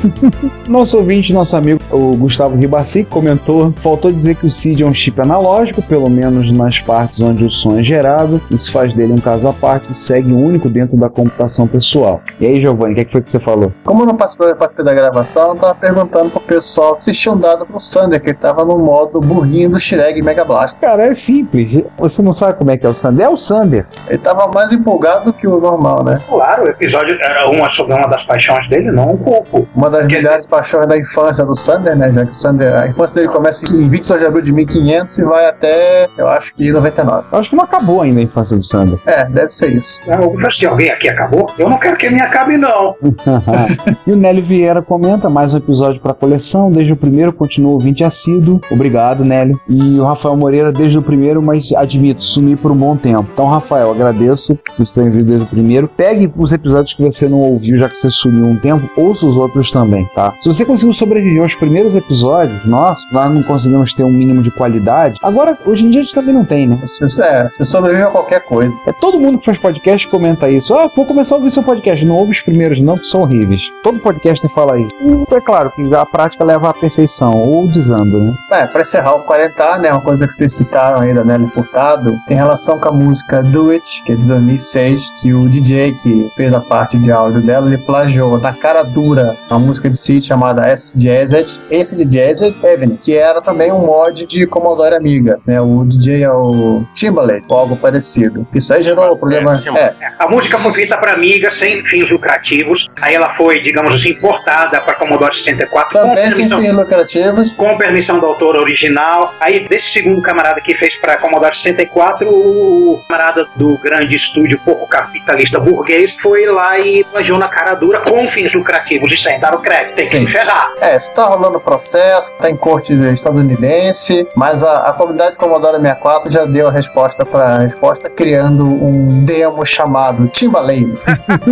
Nosso ouvinte, nosso amigo, o Gustavo Ribassi, comentou: faltou dizer que o CID é um chip analógico, pelo menos nas partes onde o som é gerado. Isso faz dele um caso à parte e segue único dentro da computação pessoal. E aí, Giovanni, o que, é que foi que você falou? Como eu não participei, participei da gravação, eu tava perguntando pro pessoal se tinham dado pro Sander, que ele tava no modo burrinho do Shrek Mega Blast. Cara, é simples. Você não sabe como é que é o Sander? É o Sander. Ele tava mais empolgado do que o normal, né? Claro, o episódio era uma sobre uma das paixões dele, não um pouco. Uma das milhares de paixões da infância do Sander, né? Já que o Sander, a infância dele começa em 22 de abril de 1500 e vai até, eu acho que 99. Eu acho que não acabou ainda a infância do Sander. É, deve ser isso. O resto de alguém aqui acabou? Eu não quero que a minha acabe, não. e o Nélio Vieira comenta mais um episódio para coleção. Desde o primeiro, continua ouvinte assíduo. Obrigado, Nélio. E o Rafael Moreira, desde o primeiro, mas admito, sumi por um bom tempo. Então, Rafael, agradeço por você ter vindo desde o primeiro. Pegue os episódios que você não ouviu, já que você sumiu um tempo, ouça os outros também, tá? Se você conseguiu sobreviver aos primeiros episódios, nós, nós não conseguimos ter um mínimo de qualidade. Agora, hoje em dia a gente também não tem, né? Você, é, você sobrevive a qualquer coisa. É todo mundo que faz podcast comenta isso. Ah, vou começar a ouvir seu podcast. Não ouve os primeiros, não, que são horríveis. Todo podcaster fala isso. E é claro que a prática leva à perfeição, ou desanda, né? É, pra encerrar o 40, né? Uma coisa que vocês citaram aí da Nelly Furtado, tem relação com a música Do It, que é de 2006, que o DJ que fez a parte de áudio dela, ele plagiou na cara dura uma música de City chamada S Jazzed, esse de Jazzed Heaven, que era também um mod de Commodore Amiga, né? O DJ é o Timbaland, ou algo parecido. Isso aí gerou problema. É, A música foi feita para Amiga sem fins lucrativos. Aí ela foi, digamos assim, importada para Commodore 64 com também sem permissão, fins lucrativos. com permissão do autor original. Aí desse segundo camarada que fez para Commodore 64, o camarada do grande estúdio pouco capitalista burguês foi lá e plagiou na cara dura com fins lucrativos e sem dar o crédito. Tem que Sim. se ferrar. É, isso tá rolando processo, tá em corte estadunidense, mas a, a comunidade Commodore 64 já deu a resposta para a resposta criando um demo chamado Timbaland.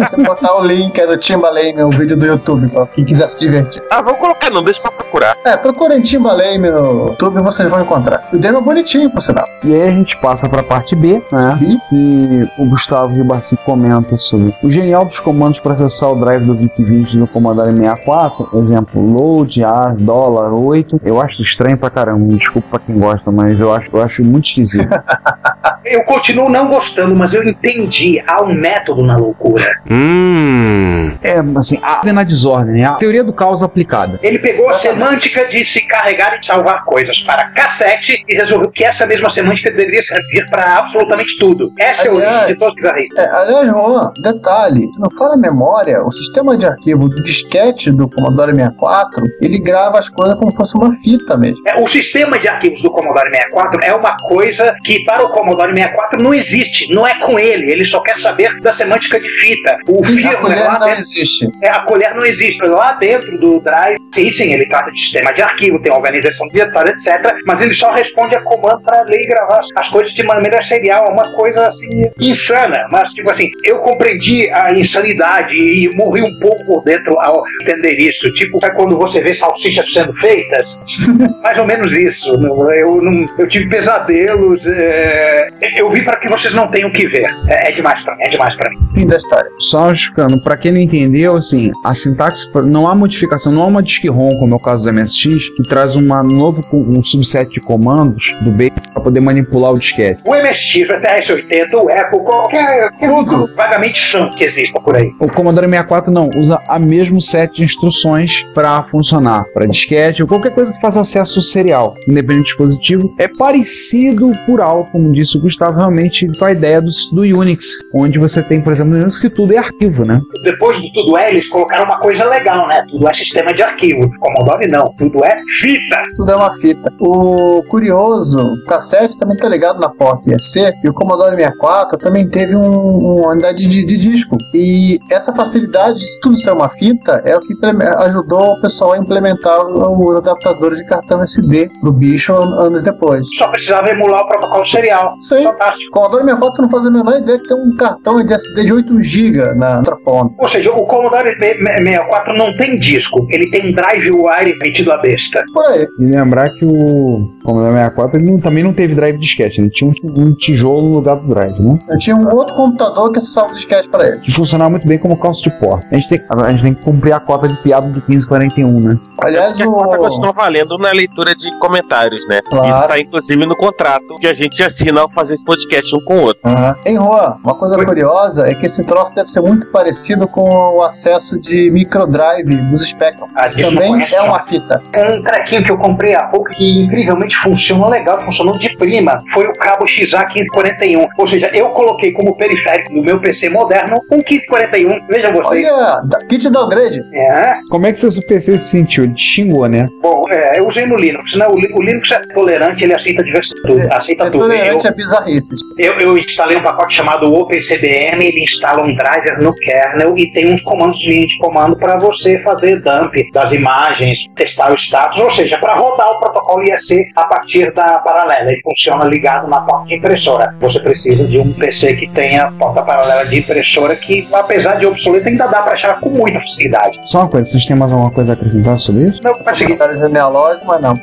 Você botar o link é do Timbaland no vídeo do YouTube pra quem quiser se divertir. Ah, vamos colocar não, deixa pra procurar. É, procurem Timbaland no YouTube e vocês vão encontrar. O demo é bonitinho, por sinal. E aí a gente passa pra parte B, né? Que o Gustavo Ribassi comenta sobre o genial dos comandos para acessar o drive do VIC-20 no Commodore 64. Exemplo, load, A, dólar, 8. Eu acho estranho pra caramba. Desculpa pra quem gosta, mas eu acho, eu acho muito esquisito. Eu continuo não gostando, mas eu entendi. Há um método na loucura. Hum. É, assim, a ordem na desordem, né? A teoria do caos aplicada. Ele pegou a semântica de se carregar e salvar coisas para cassete e resolveu que essa mesma semântica deveria servir para absolutamente tudo. Essa é a origem de todos os bizarristas. É, aliás, Juan, detalhe, não for a memória, o sistema de arquivo do disquete do Commodore 64, ele grava as coisas como se fosse uma fita mesmo. É, o sistema de arquivos do Commodore 64 é uma coisa que para o Commodore 64 não existe, não é com ele, ele só quer saber da semântica de fita. O Sim, a firmware colher lá não dentro- existe. É, a colher não existe. Lá dentro do drive, sim, sim, ele trata de sistema de arquivo, tem organização diretório, etc. Mas ele só responde a comando para ler e gravar as- as coisas de maneira serial. É uma coisa assim, insana. Mas, tipo assim, eu compreendi a insanidade e morri um pouco por dentro ao entender isso. Tipo, sabe quando você vê salsichas sendo feitas? Mais ou menos isso. Eu, não, eu tive pesadelos. é, eu vi para que vocês não tenham que ver. É, é demais pra mim. É demais pra mim. Fim da história. Só justificando, pra quem não entendeu, assim, a sintaxe, não há modificação, não há uma disk ROM, como é o caso do Que traz uma novo, um subset de comandos do base para poder manipular o disquete. O MSX, o TRS-80, o Apple, qualquer tudo vagamente santo que exista por aí. O Commodore 64 não, usa a mesmo set de instruções para funcionar, para disquete ou qualquer coisa que faça acesso serial, independente do dispositivo. É parecido por alto, como disse o Gustavo, realmente com a ideia do, do Unix, onde você tem, por exemplo, no Unix que tudo é arquivo, né? Depois de tudo é, eles colocaram uma coisa legal, né? Tudo é sistema de arquivo. Commodore não, tudo é fita. Tudo é uma fita. O curioso, o cassete também tá ligado na porta IEC e o Commodore 64 também teve um, uma unidade de, de disco. E essa facilidade de tudo ser uma fita é o que ajudou o pessoal a implementar os adaptadores de cartão SD do bicho an- anos depois. Só precisava emular o protocolo serial. Sim. O Commodore 64 não fazia a menor ideia que tem um cartão de SD de 8 GB na outra ponta. Ou seja, o Commodore 64 não tem disco, ele tem um drive wire metido a besta. Por aí. E lembrar que o Commodore 64 ele não- também não teve drive disquete, ele tinha um, um tijolo no lugar do drive, né? Eu tinha um outro computador que acessava o disquete para ele. Que funcionava muito bem como calço de porta. A gente, tem, a gente tem que cumprir a cota de piada do 1541, né? Aliás, Que a continua valendo na leitura de comentários, né? Claro. Isso tá inclusive no contrato que a gente assina ao fazer esse podcast um com o outro. Em Juan, uma coisa curiosa é que esse troço deve ser muito parecido com o acesso de microdrive dos Spectrum. Também é uma fita. Um trequinho que eu comprei há pouco que incrivelmente funciona legal, funcionou de prima, foi o cabo XA1541. Ou seja, eu coloquei como periférico do meu PC moderno um 1541. Vejam vocês. Olha, da- kit downgrade. É. Como é que seu PC se sentiu? Ele xingou, né? Bom, é, eu usei no Linux, né? O, o Linux é tolerante, ele aceita diversas tudo, aceita É tudo. tolerante Eu, a bizarrices. eu, eu instalei um pacote chamado OpenCBM, ele instala um driver no kernel e tem uns comandos de comando para você fazer dump das imagens, testar o status, ou seja, para rodar o protocolo IEC a partir da paralela. Ele funciona ligado na porta de impressora. Você precisa de um PC que tenha porta paralela de impressora que, apesar de obsoleto, ainda dá para achar com muita facilidade. Só uma coisa, vocês têm mais alguma coisa a acrescentar sobre isso? Não, vai seguir. genealógico, mas não.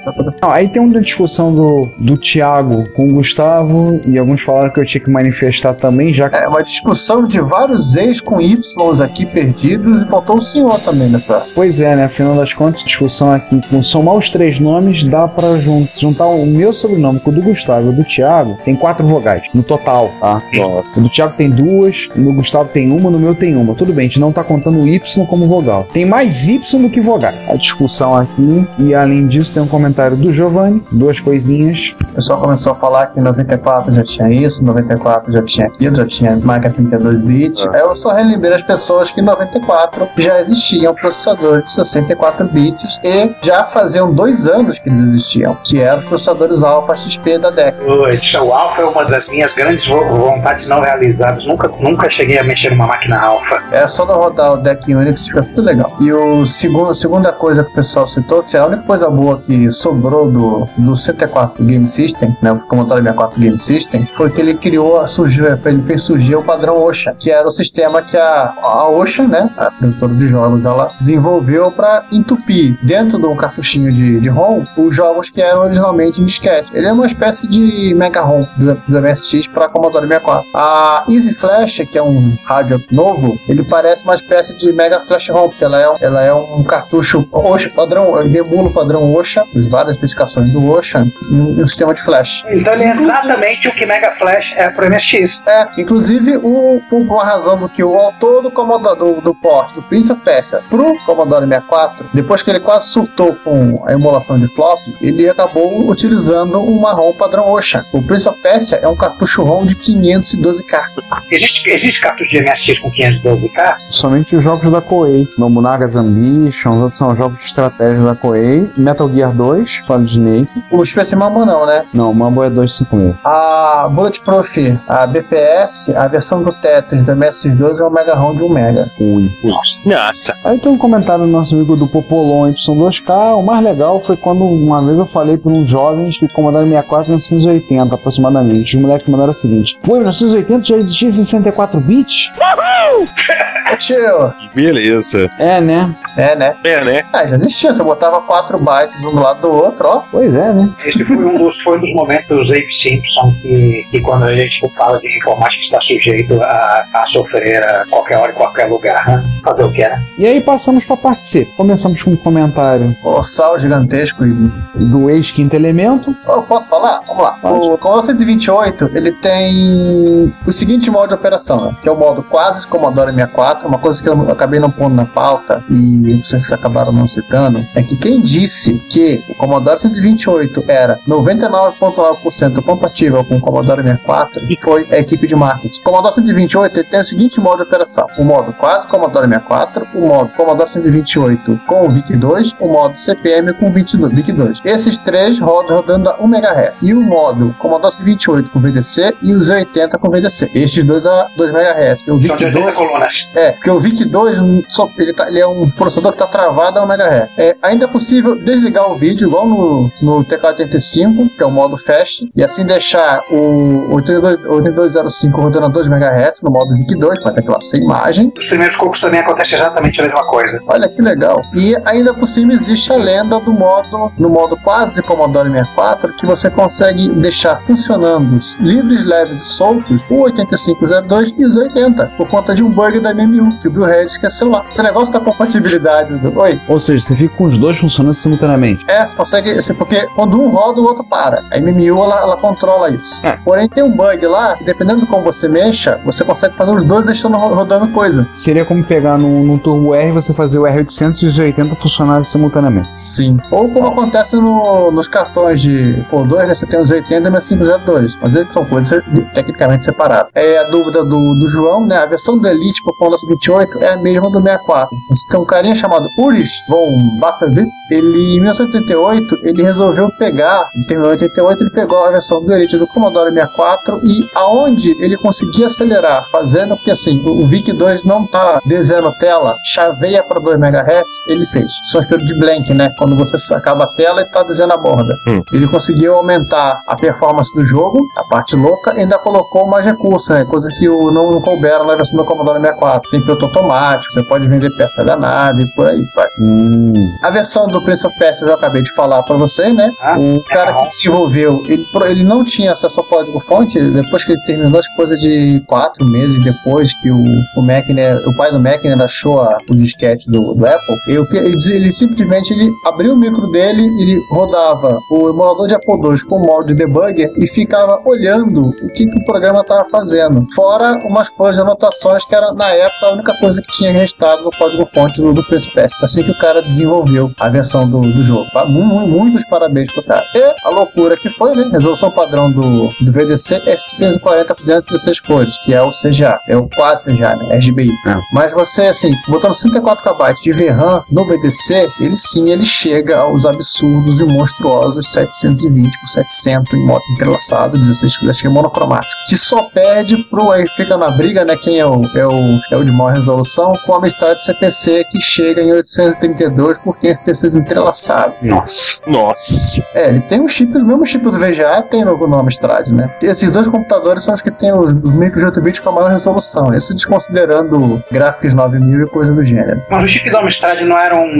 Não, aí tem uma discussão do, do Thiago com o Gustavo, e alguns falaram que eu tinha que manifestar também, já que. É uma discussão de vários ex com Ys aqui perdidos e faltou o senhor também nessa. Pois é, né? Afinal das contas, discussão aqui, com somar os três nomes, dá pra jun- juntar o meu sobrenome com o do Gustavo e o do Thiago, tem quatro vogais, no total, tá? O do Thiago tem duas, no Gustavo tem uma, no meu tem uma. Tudo bem, a gente não tá contando o Y como vogal. Tem mais Y do que vogais. A discussão aqui, e além disso, tem um comentário do Giovanni, duas coisinhas. O pessoal começou a falar que em 94 já tinha isso, em 94 já tinha aquilo, já tinha marca 32 bits. Aí eu só relembrei as pessoas que em 94 já existiam processadores de 64 bits e já faziam dois anos que eles existiam, que eram os processadores Alpha XP da DEC. O Alpha é uma das minhas grandes vo- vontades não realizadas. Nunca, nunca cheguei a mexer numa máquina Alpha. É só não rodar o deck Unix, fica tudo legal. E o segundo, a segunda coisa que o pessoal citou, que é a única coisa boa que sobrou do, do 64 Game System, né, o Commodore 64 Game System, foi que ele criou, surgiu, ele fez surgir o padrão OSHA, que era o sistema que a, a OSHA, né, a produtora de jogos, ela desenvolveu para entupir dentro do cartuchinho de, de ROM os jogos que eram originalmente em disquete. Ele é uma espécie de Mega ROM do, do MSX para Commodore 64. A Easy Flash, que é um rádio novo, ele parece uma espécie de Mega Flash ROM, porque ela é, ela é um cartucho OSHA, padrão, ele emula o padrão OSHA, as várias especificações do OSHA, um sistema de flash. Então ele é exatamente o que Mega Flash é pro MSX. É, inclusive o, por uma razão do que o autor do Commodore do, do port do Prince of Persia pro Commodore 64, depois que ele quase surtou com a emulação de flop, ele acabou utilizando uma ROM padrão Ocean. O Prince of Persia é um cartucho ROM de 512K. Existe, existe cartucho de MSX com 512K? Somente os jogos da Koei. Nobunaga's Ambition, os outros são jogos de estratégia da Koei. Metal Gear 2, Solid Snake. O Space Mambo não, né? Não, o Mambo é 256. A Bulletproof, a BPS, a versão do Tetris do MS2 é o Mega ROM de 1 Mega. Ui. Nossa. Aí tem um comentário do nosso amigo do Popolon Y2K. O mais legal foi quando uma vez eu falei para uns jovens que o Commodore 64 em 1980 aproximadamente. Os moleques mandaram o seguinte: Pô, em 1980 já existia 64 bits? Tio. Beleza. É, né? É, né? É, né? Ah, já existia. Você botava 4 bytes um do lado do outro, ó. Pois é, né? Esse foi um dos, foi um dos momentos do Abe Simpson que, que quando a gente fala de informática está sujeito a, a sofrer a qualquer hora, em qualquer lugar. Né? Fazer o que é? E aí passamos para parte C. Começamos com um comentário Ossal gigantesco e. do ex-quinto elemento. Eu posso falar? Vamos lá. O Commodore 128 ele tem o seguinte modo de operação, né? que é o modo quase Commodore 64, uma coisa que eu acabei não pondo na pauta e vocês acabaram não citando, é que quem disse que o Commodore 128 era 99,9% compatível com o Commodore 64 foi a equipe de marketing. O Commodore 128 ele tem o seguinte modo de operação: o modo quase Commodore 64, o modo Commodore 128 com o VIC-2, o modo CPM com o VIC-2. VIC-2. Esses três rodam rodando a 1 MHz. E o modo Commodore 128 com VDC e o Z80 com VDC. Estes dois a 2 MHz. O São de 80 VIC-2 colunas. é, porque o VIC-2 só- ele, tá- ele é um processador que está travado a 1 MHz. É, ainda é possível desligar o vídeo igual no, no TK-85, que é o modo fast, e assim deixar o 82 8205 rodando a 2 MHz no modo VIC-2, para ter aquela sem imagem. Nos primeiros cocos também acontece exatamente a mesma coisa. Olha que legal. E ainda por cima existe a lenda do modo, no modo quase Commodore 64, que você consegue deixar funcionando os livres, leves e soltos o 8502 e os 80, por conta de um bug da MMU, que o Bill Harris esqueceu lá. Esse negócio da compatibilidade do. Oi? Ou seja, você fica com os dois funcionando simultaneamente. É, você consegue. assim, Porque quando um roda, o outro para. A MMU ela, ela controla isso. Porém, tem um bug lá, que dependendo de como você mexa, você consegue fazer os dois deixando ro- rodando coisa. Seria como pegar num, num Turbo R e você fazer o R800 e os 80 funcionarem simultaneamente. Sim. Ou como acontece no- nos cartões de por 2, né? Você tem os 80 e mais 502. Mas eles são coisas tecnicamente separadas. É a dúvida do, do João, né? A versão do Elite pro Commodore 28 é a mesma do 64. Tem um carinha chamado Ulrich von Bafferwitz. Ele, em 1988, ele resolveu pegar, em 1988, ele pegou a versão do Elite do Commodore 64 e aonde ele conseguia acelerar, fazendo que assim, o o VIC-2 não tá desenhando tela, chaveia para 2 MHz, ele fez. Só espelho de blank, né? Quando você acaba a tela e tá desenhando a borda. Ele conseguiu aumentar a performance do jogo, a parte louca, e ainda colocou mais recursos, né? Coisa que o, não, não couberam na versão do Commodore 64. Tem piloto automático, você pode vender peça da nave, por aí, vai. A versão do Prince of Persia eu já acabei de falar pra você, né? o cara que desenvolveu, ele, ele não tinha acesso ao código-fonte, depois que ele terminou, acho que coisa de quatro meses depois que o, o Mackner, o pai do Mackner achou a- o disquete do, do Apple, eu, que- ele, ele simplesmente ele abriu o micro dele, ele rodava o emulador de Apple II com o modo de debugger e ficava olhando o que, que o programa estava fazendo. Fora umas coisas de anotações que era, na época, a única coisa que tinha restado no código-fonte do, do Persia. Assim que o cara desenvolveu a versão do, do jogo. Mu- Muitos parabéns pro cara. E a loucura que foi, né? Resolução padrão do, do VDC é 640 por 216 cores, que é o CGA. É o quase CGA, né? RGBI. Mas você, assim, botando 64 KB de VRAM no VDC, ele sim, ele chega aos absurdos e monstruosos 720 por 700 em modo entrelaçado, 16 acho que é monocromático. Que só perde pro, aí fica na briga, né? Quem é o, é o, é o de maior resolução, com a Amstrad CPC que chega em 832 por 536 entrelaçado. Nossa. Nossa. É, ele tem um chip, o mesmo chip do VGA tem no, no Amstrad, né? Esses dois computadores são os que têm os, os micros de 8 bits com a maior resolução. Isso desconsiderando gráficos 9000 e coisa do gênero. Mas o chip do Amstrad não era um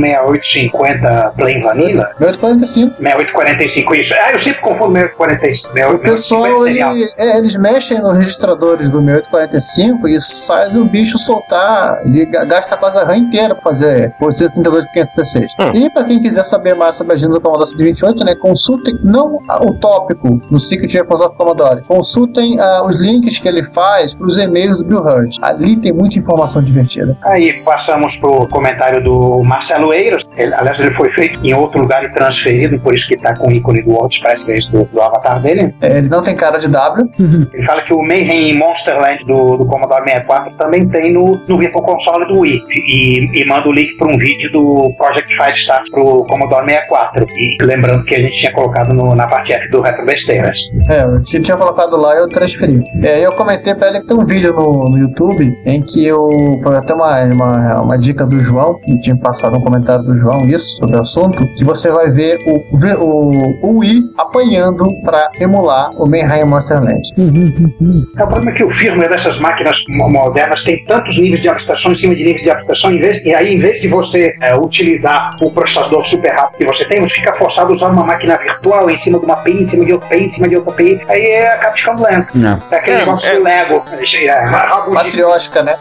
6850 plain vanilla? 6845. 6845, isso. Ah, eu sempre confundo 6845. O pessoal, ele- é, eles mexem nos registradores do 6845 e faz o bicho soltar. Ele ga- gasta quase a RAM inteira pra fazer 132 por 516. E para quem quiser saber mais sobre a agenda do Commodore 128, né, consultem não o tópico no Secret Weapons of Commodore, consultem ah, os links que ele faz para os e-mails do Bill Hurt. Ali tem muita informação divertida. Aí passamos pro comentário do Marcelo Eiras. Ele- aliás, ele foi feito em outro lugar e transferido, por isso que tá com o ícone do Walt Space Base do, do avatar dele. É, ele não tem cara de W. Ele fala que o Mayhem Monsterland do, do Commodore 64 também tem no, no Virtual Console do Wii. E, e manda o link para um vídeo do Project Firestart pro Commodore 64. E lembrando que a gente tinha colocado no- na parte F do Retro Besteiras. É, eu tinha tinha colocado lá e eu transferi. É, eu comentei pra ele que tem um vídeo no, no YouTube em que eu. Foi até uma, uma, uma dica do João, que tinha passado um comentário do João, isso, sobre o assunto, que você vai ver o, o, o Wii apanhando pra emular o Mayhem Monsterland. É, O problema é que o firmware dessas máquinas mo- modernas tem tantos níveis de abstração em cima de níveis de abstração, em vez, e aí em vez de você é, utilizar o processador super rápido que você tem, você fica forçado a usar uma máquina virtual em cima de uma API, em cima de outra API, em cima de outra API, aí é, acaba ficando lento. É aquele É, negócio é. do Lego. É, é. Matriótica, né?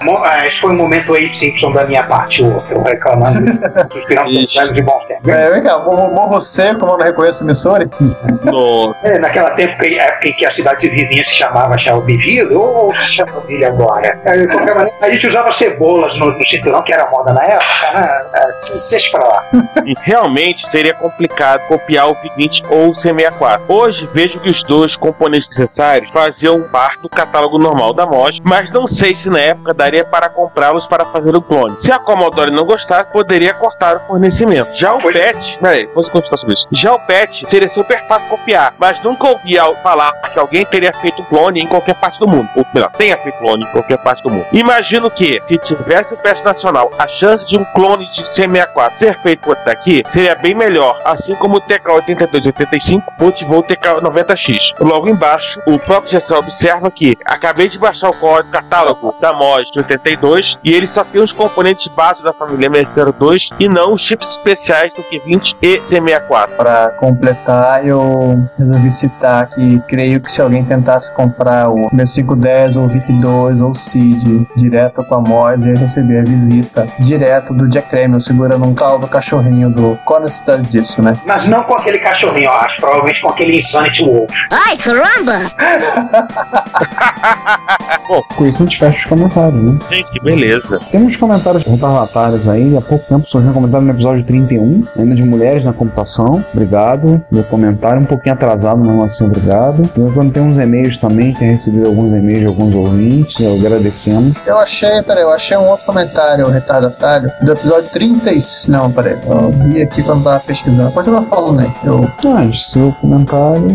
Esse foi um momento aí Simpson da minha parte, eu, eu reclamando, suspirando velhos de bons tempos. É, vem cá, morro, morro seco, não reconheço o Missouri. Nossa. É, naquela época, época em que a cidade vizinha se chamava Shelbyville, ou Shelbyville agora. É, de qualquer maneira, a gente usava cebolas no, no cinturão, que era moda na época, né? É, deixa pra lá. E realmente seria complicado copiar o V20 ou o C64. Hoje vejo que os dois componentes necessários faziam parte do catálogo normal da MOS, mas não sei se na época daria para comprá-los para fazer o clone. Se a Commodore não gostasse, poderia cortar o fornecimento. Já o PET, peraí, vamos continuar sobre isso. Já o PET seria super fácil copiar, mas nunca ouvi al- falar que alguém teria feito um clone em qualquer parte do mundo. Ou melhor, tenha feito clone em qualquer parte do mundo. Imagino que, se tivesse o PET nacional, a chance de um clone de C64 ser feito por daqui seria bem melhor, assim como o TK8285 motivou o TK90X. Logo embaixo, o próprio GSL observa que acabei de baixar o código catálogo da MOS de 82 e ele só tem os componentes básicos da família MS02 e não os chips especiais do Q20 e C64. Para completar, eu resolvi citar que creio que se alguém tentasse comprar o B510 ou o VIC-2 ou o CID direto com a mod, ia receber a visita direto do Jack Kremel segurando um caldo cachorrinho do Qual a necessidade disso, né? Mas não com aquele cachorrinho, eu acho, provavelmente com aquele Insanity Wolf. Ai, caramba! Com isso a gente fecha os comentários, né? Gente, que beleza. Temos comentários retardatários aí. Há pouco tempo surgiu um comentário no episódio 31, ainda de mulheres na computação. Obrigado. Meu comentário um pouquinho atrasado, mas assim, obrigado. Eu tem uns e-mails também, tem recebido alguns e-mails de alguns ouvintes. Eu agradecemos. Eu achei, peraí, eu achei um outro comentário retardatário do episódio 30 e... Não, peraí, eu vi aqui quando tava pesquisando. Depois eu falo, né? Eu... Mas seu comentário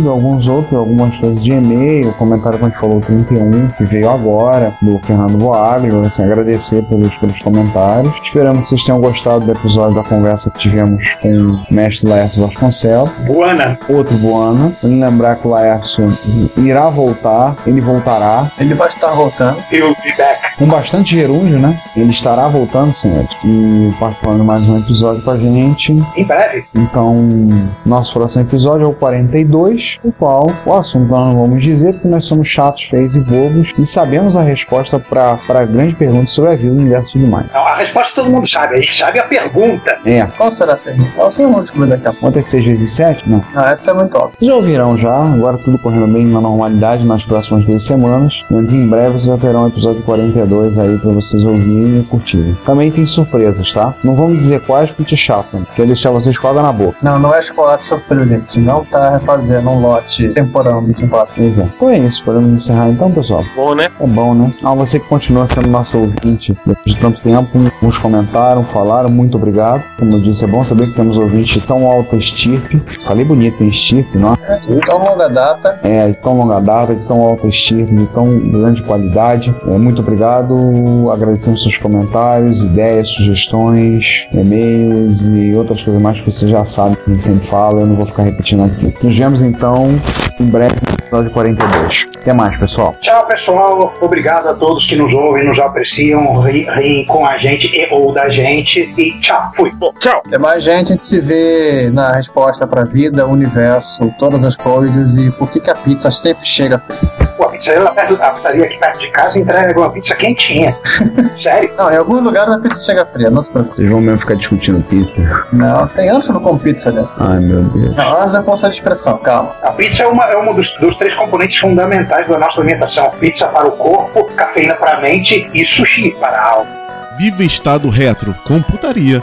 de alguns outros, algumas coisas de e-mail, comentário que a gente falou 31, que veio agora, do Fernando Boaglio, assim, agradecer pelos, pelos comentários. Esperamos que vocês tenham gostado do episódio da conversa que tivemos com o mestre Laércio Vasconcelos. Buana. Outro Buana. Vamos lembrar que o Laércio irá voltar, ele voltará. Ele vai estar voltando. He'll be back. Com bastante gerúndio, né? Ele estará voltando, senhores. E participando de mais um episódio com a gente. Em breve. Então, nosso próximo episódio é o 42, o qual o assunto nós não vamos dizer porque nós somos chatos, feios e bobos e sabemos a resposta para a grande pergunta sobre a vida, o universo e tudo mais. Não, a resposta todo mundo sabe, a gente sabe a pergunta. É. Qual será a pergunta? Qual será o descobrir daqui a pouco? Quanto é 6 vezes 7? Não. Não, essa é muito óbvia. Vocês já ouvirão já, agora tudo correndo bem na normalidade nas próximas duas semanas. Em breve vocês já terão o episódio 42 aí pra vocês ouvirem e curtirem. Também tem surpresas, tá? Não vamos dizer quais porque é chato, né? Quer deixar vocês com água na boca. Não, não é chocolate surpreendente. Não tá refazendo um lote temporão de chocolate. Pois é. Então é isso, podemos encerrar então, pessoal. Bom, né? É bom, né? Ah, você que continua sendo nosso ouvinte depois de tanto tempo, uns comentaram, falaram, muito obrigado. Como eu disse, é bom saber que temos ouvintes de tão alta estirpe. Falei bonito em estirpe, não? É, de tão longa data. É, de tão longa data, de tão alta estirpe, de tão grande qualidade. É, muito obrigado. Agradecemos seus comentários, ideias, sugestões, e-mails e outras coisas mais que você já sabe que a gente sempre fala. Eu não vou ficar repetindo aqui. Nos vemos então em breve no episódio 42. Até mais, pessoal. Tchau, pessoal. Obrigado a todos que nos ouvem, nos apreciam, ri- riem com a gente e ou da gente. E tchau, fui. Bom, tchau. Até mais, gente. A gente se vê na resposta pra vida, universo, todas as coisas e por que, que a pizza sempre chega. Pizza. Eu da pizzaria aqui perto de casa entrega uma pizza quentinha. Sério? Não, em alguns lugares a pizza chega fria, não se preocupe. Vocês vão mesmo ficar discutindo pizza? Não, tem anos que eu não como pizza, né? Ai, meu Deus. Não, anos é força de expressão, calma. A pizza é uma, é uma dos, dos três componentes fundamentais da nossa alimentação. Pizza para o corpo, cafeína para a mente e sushi para a alma. Viva Estado Retro, computaria.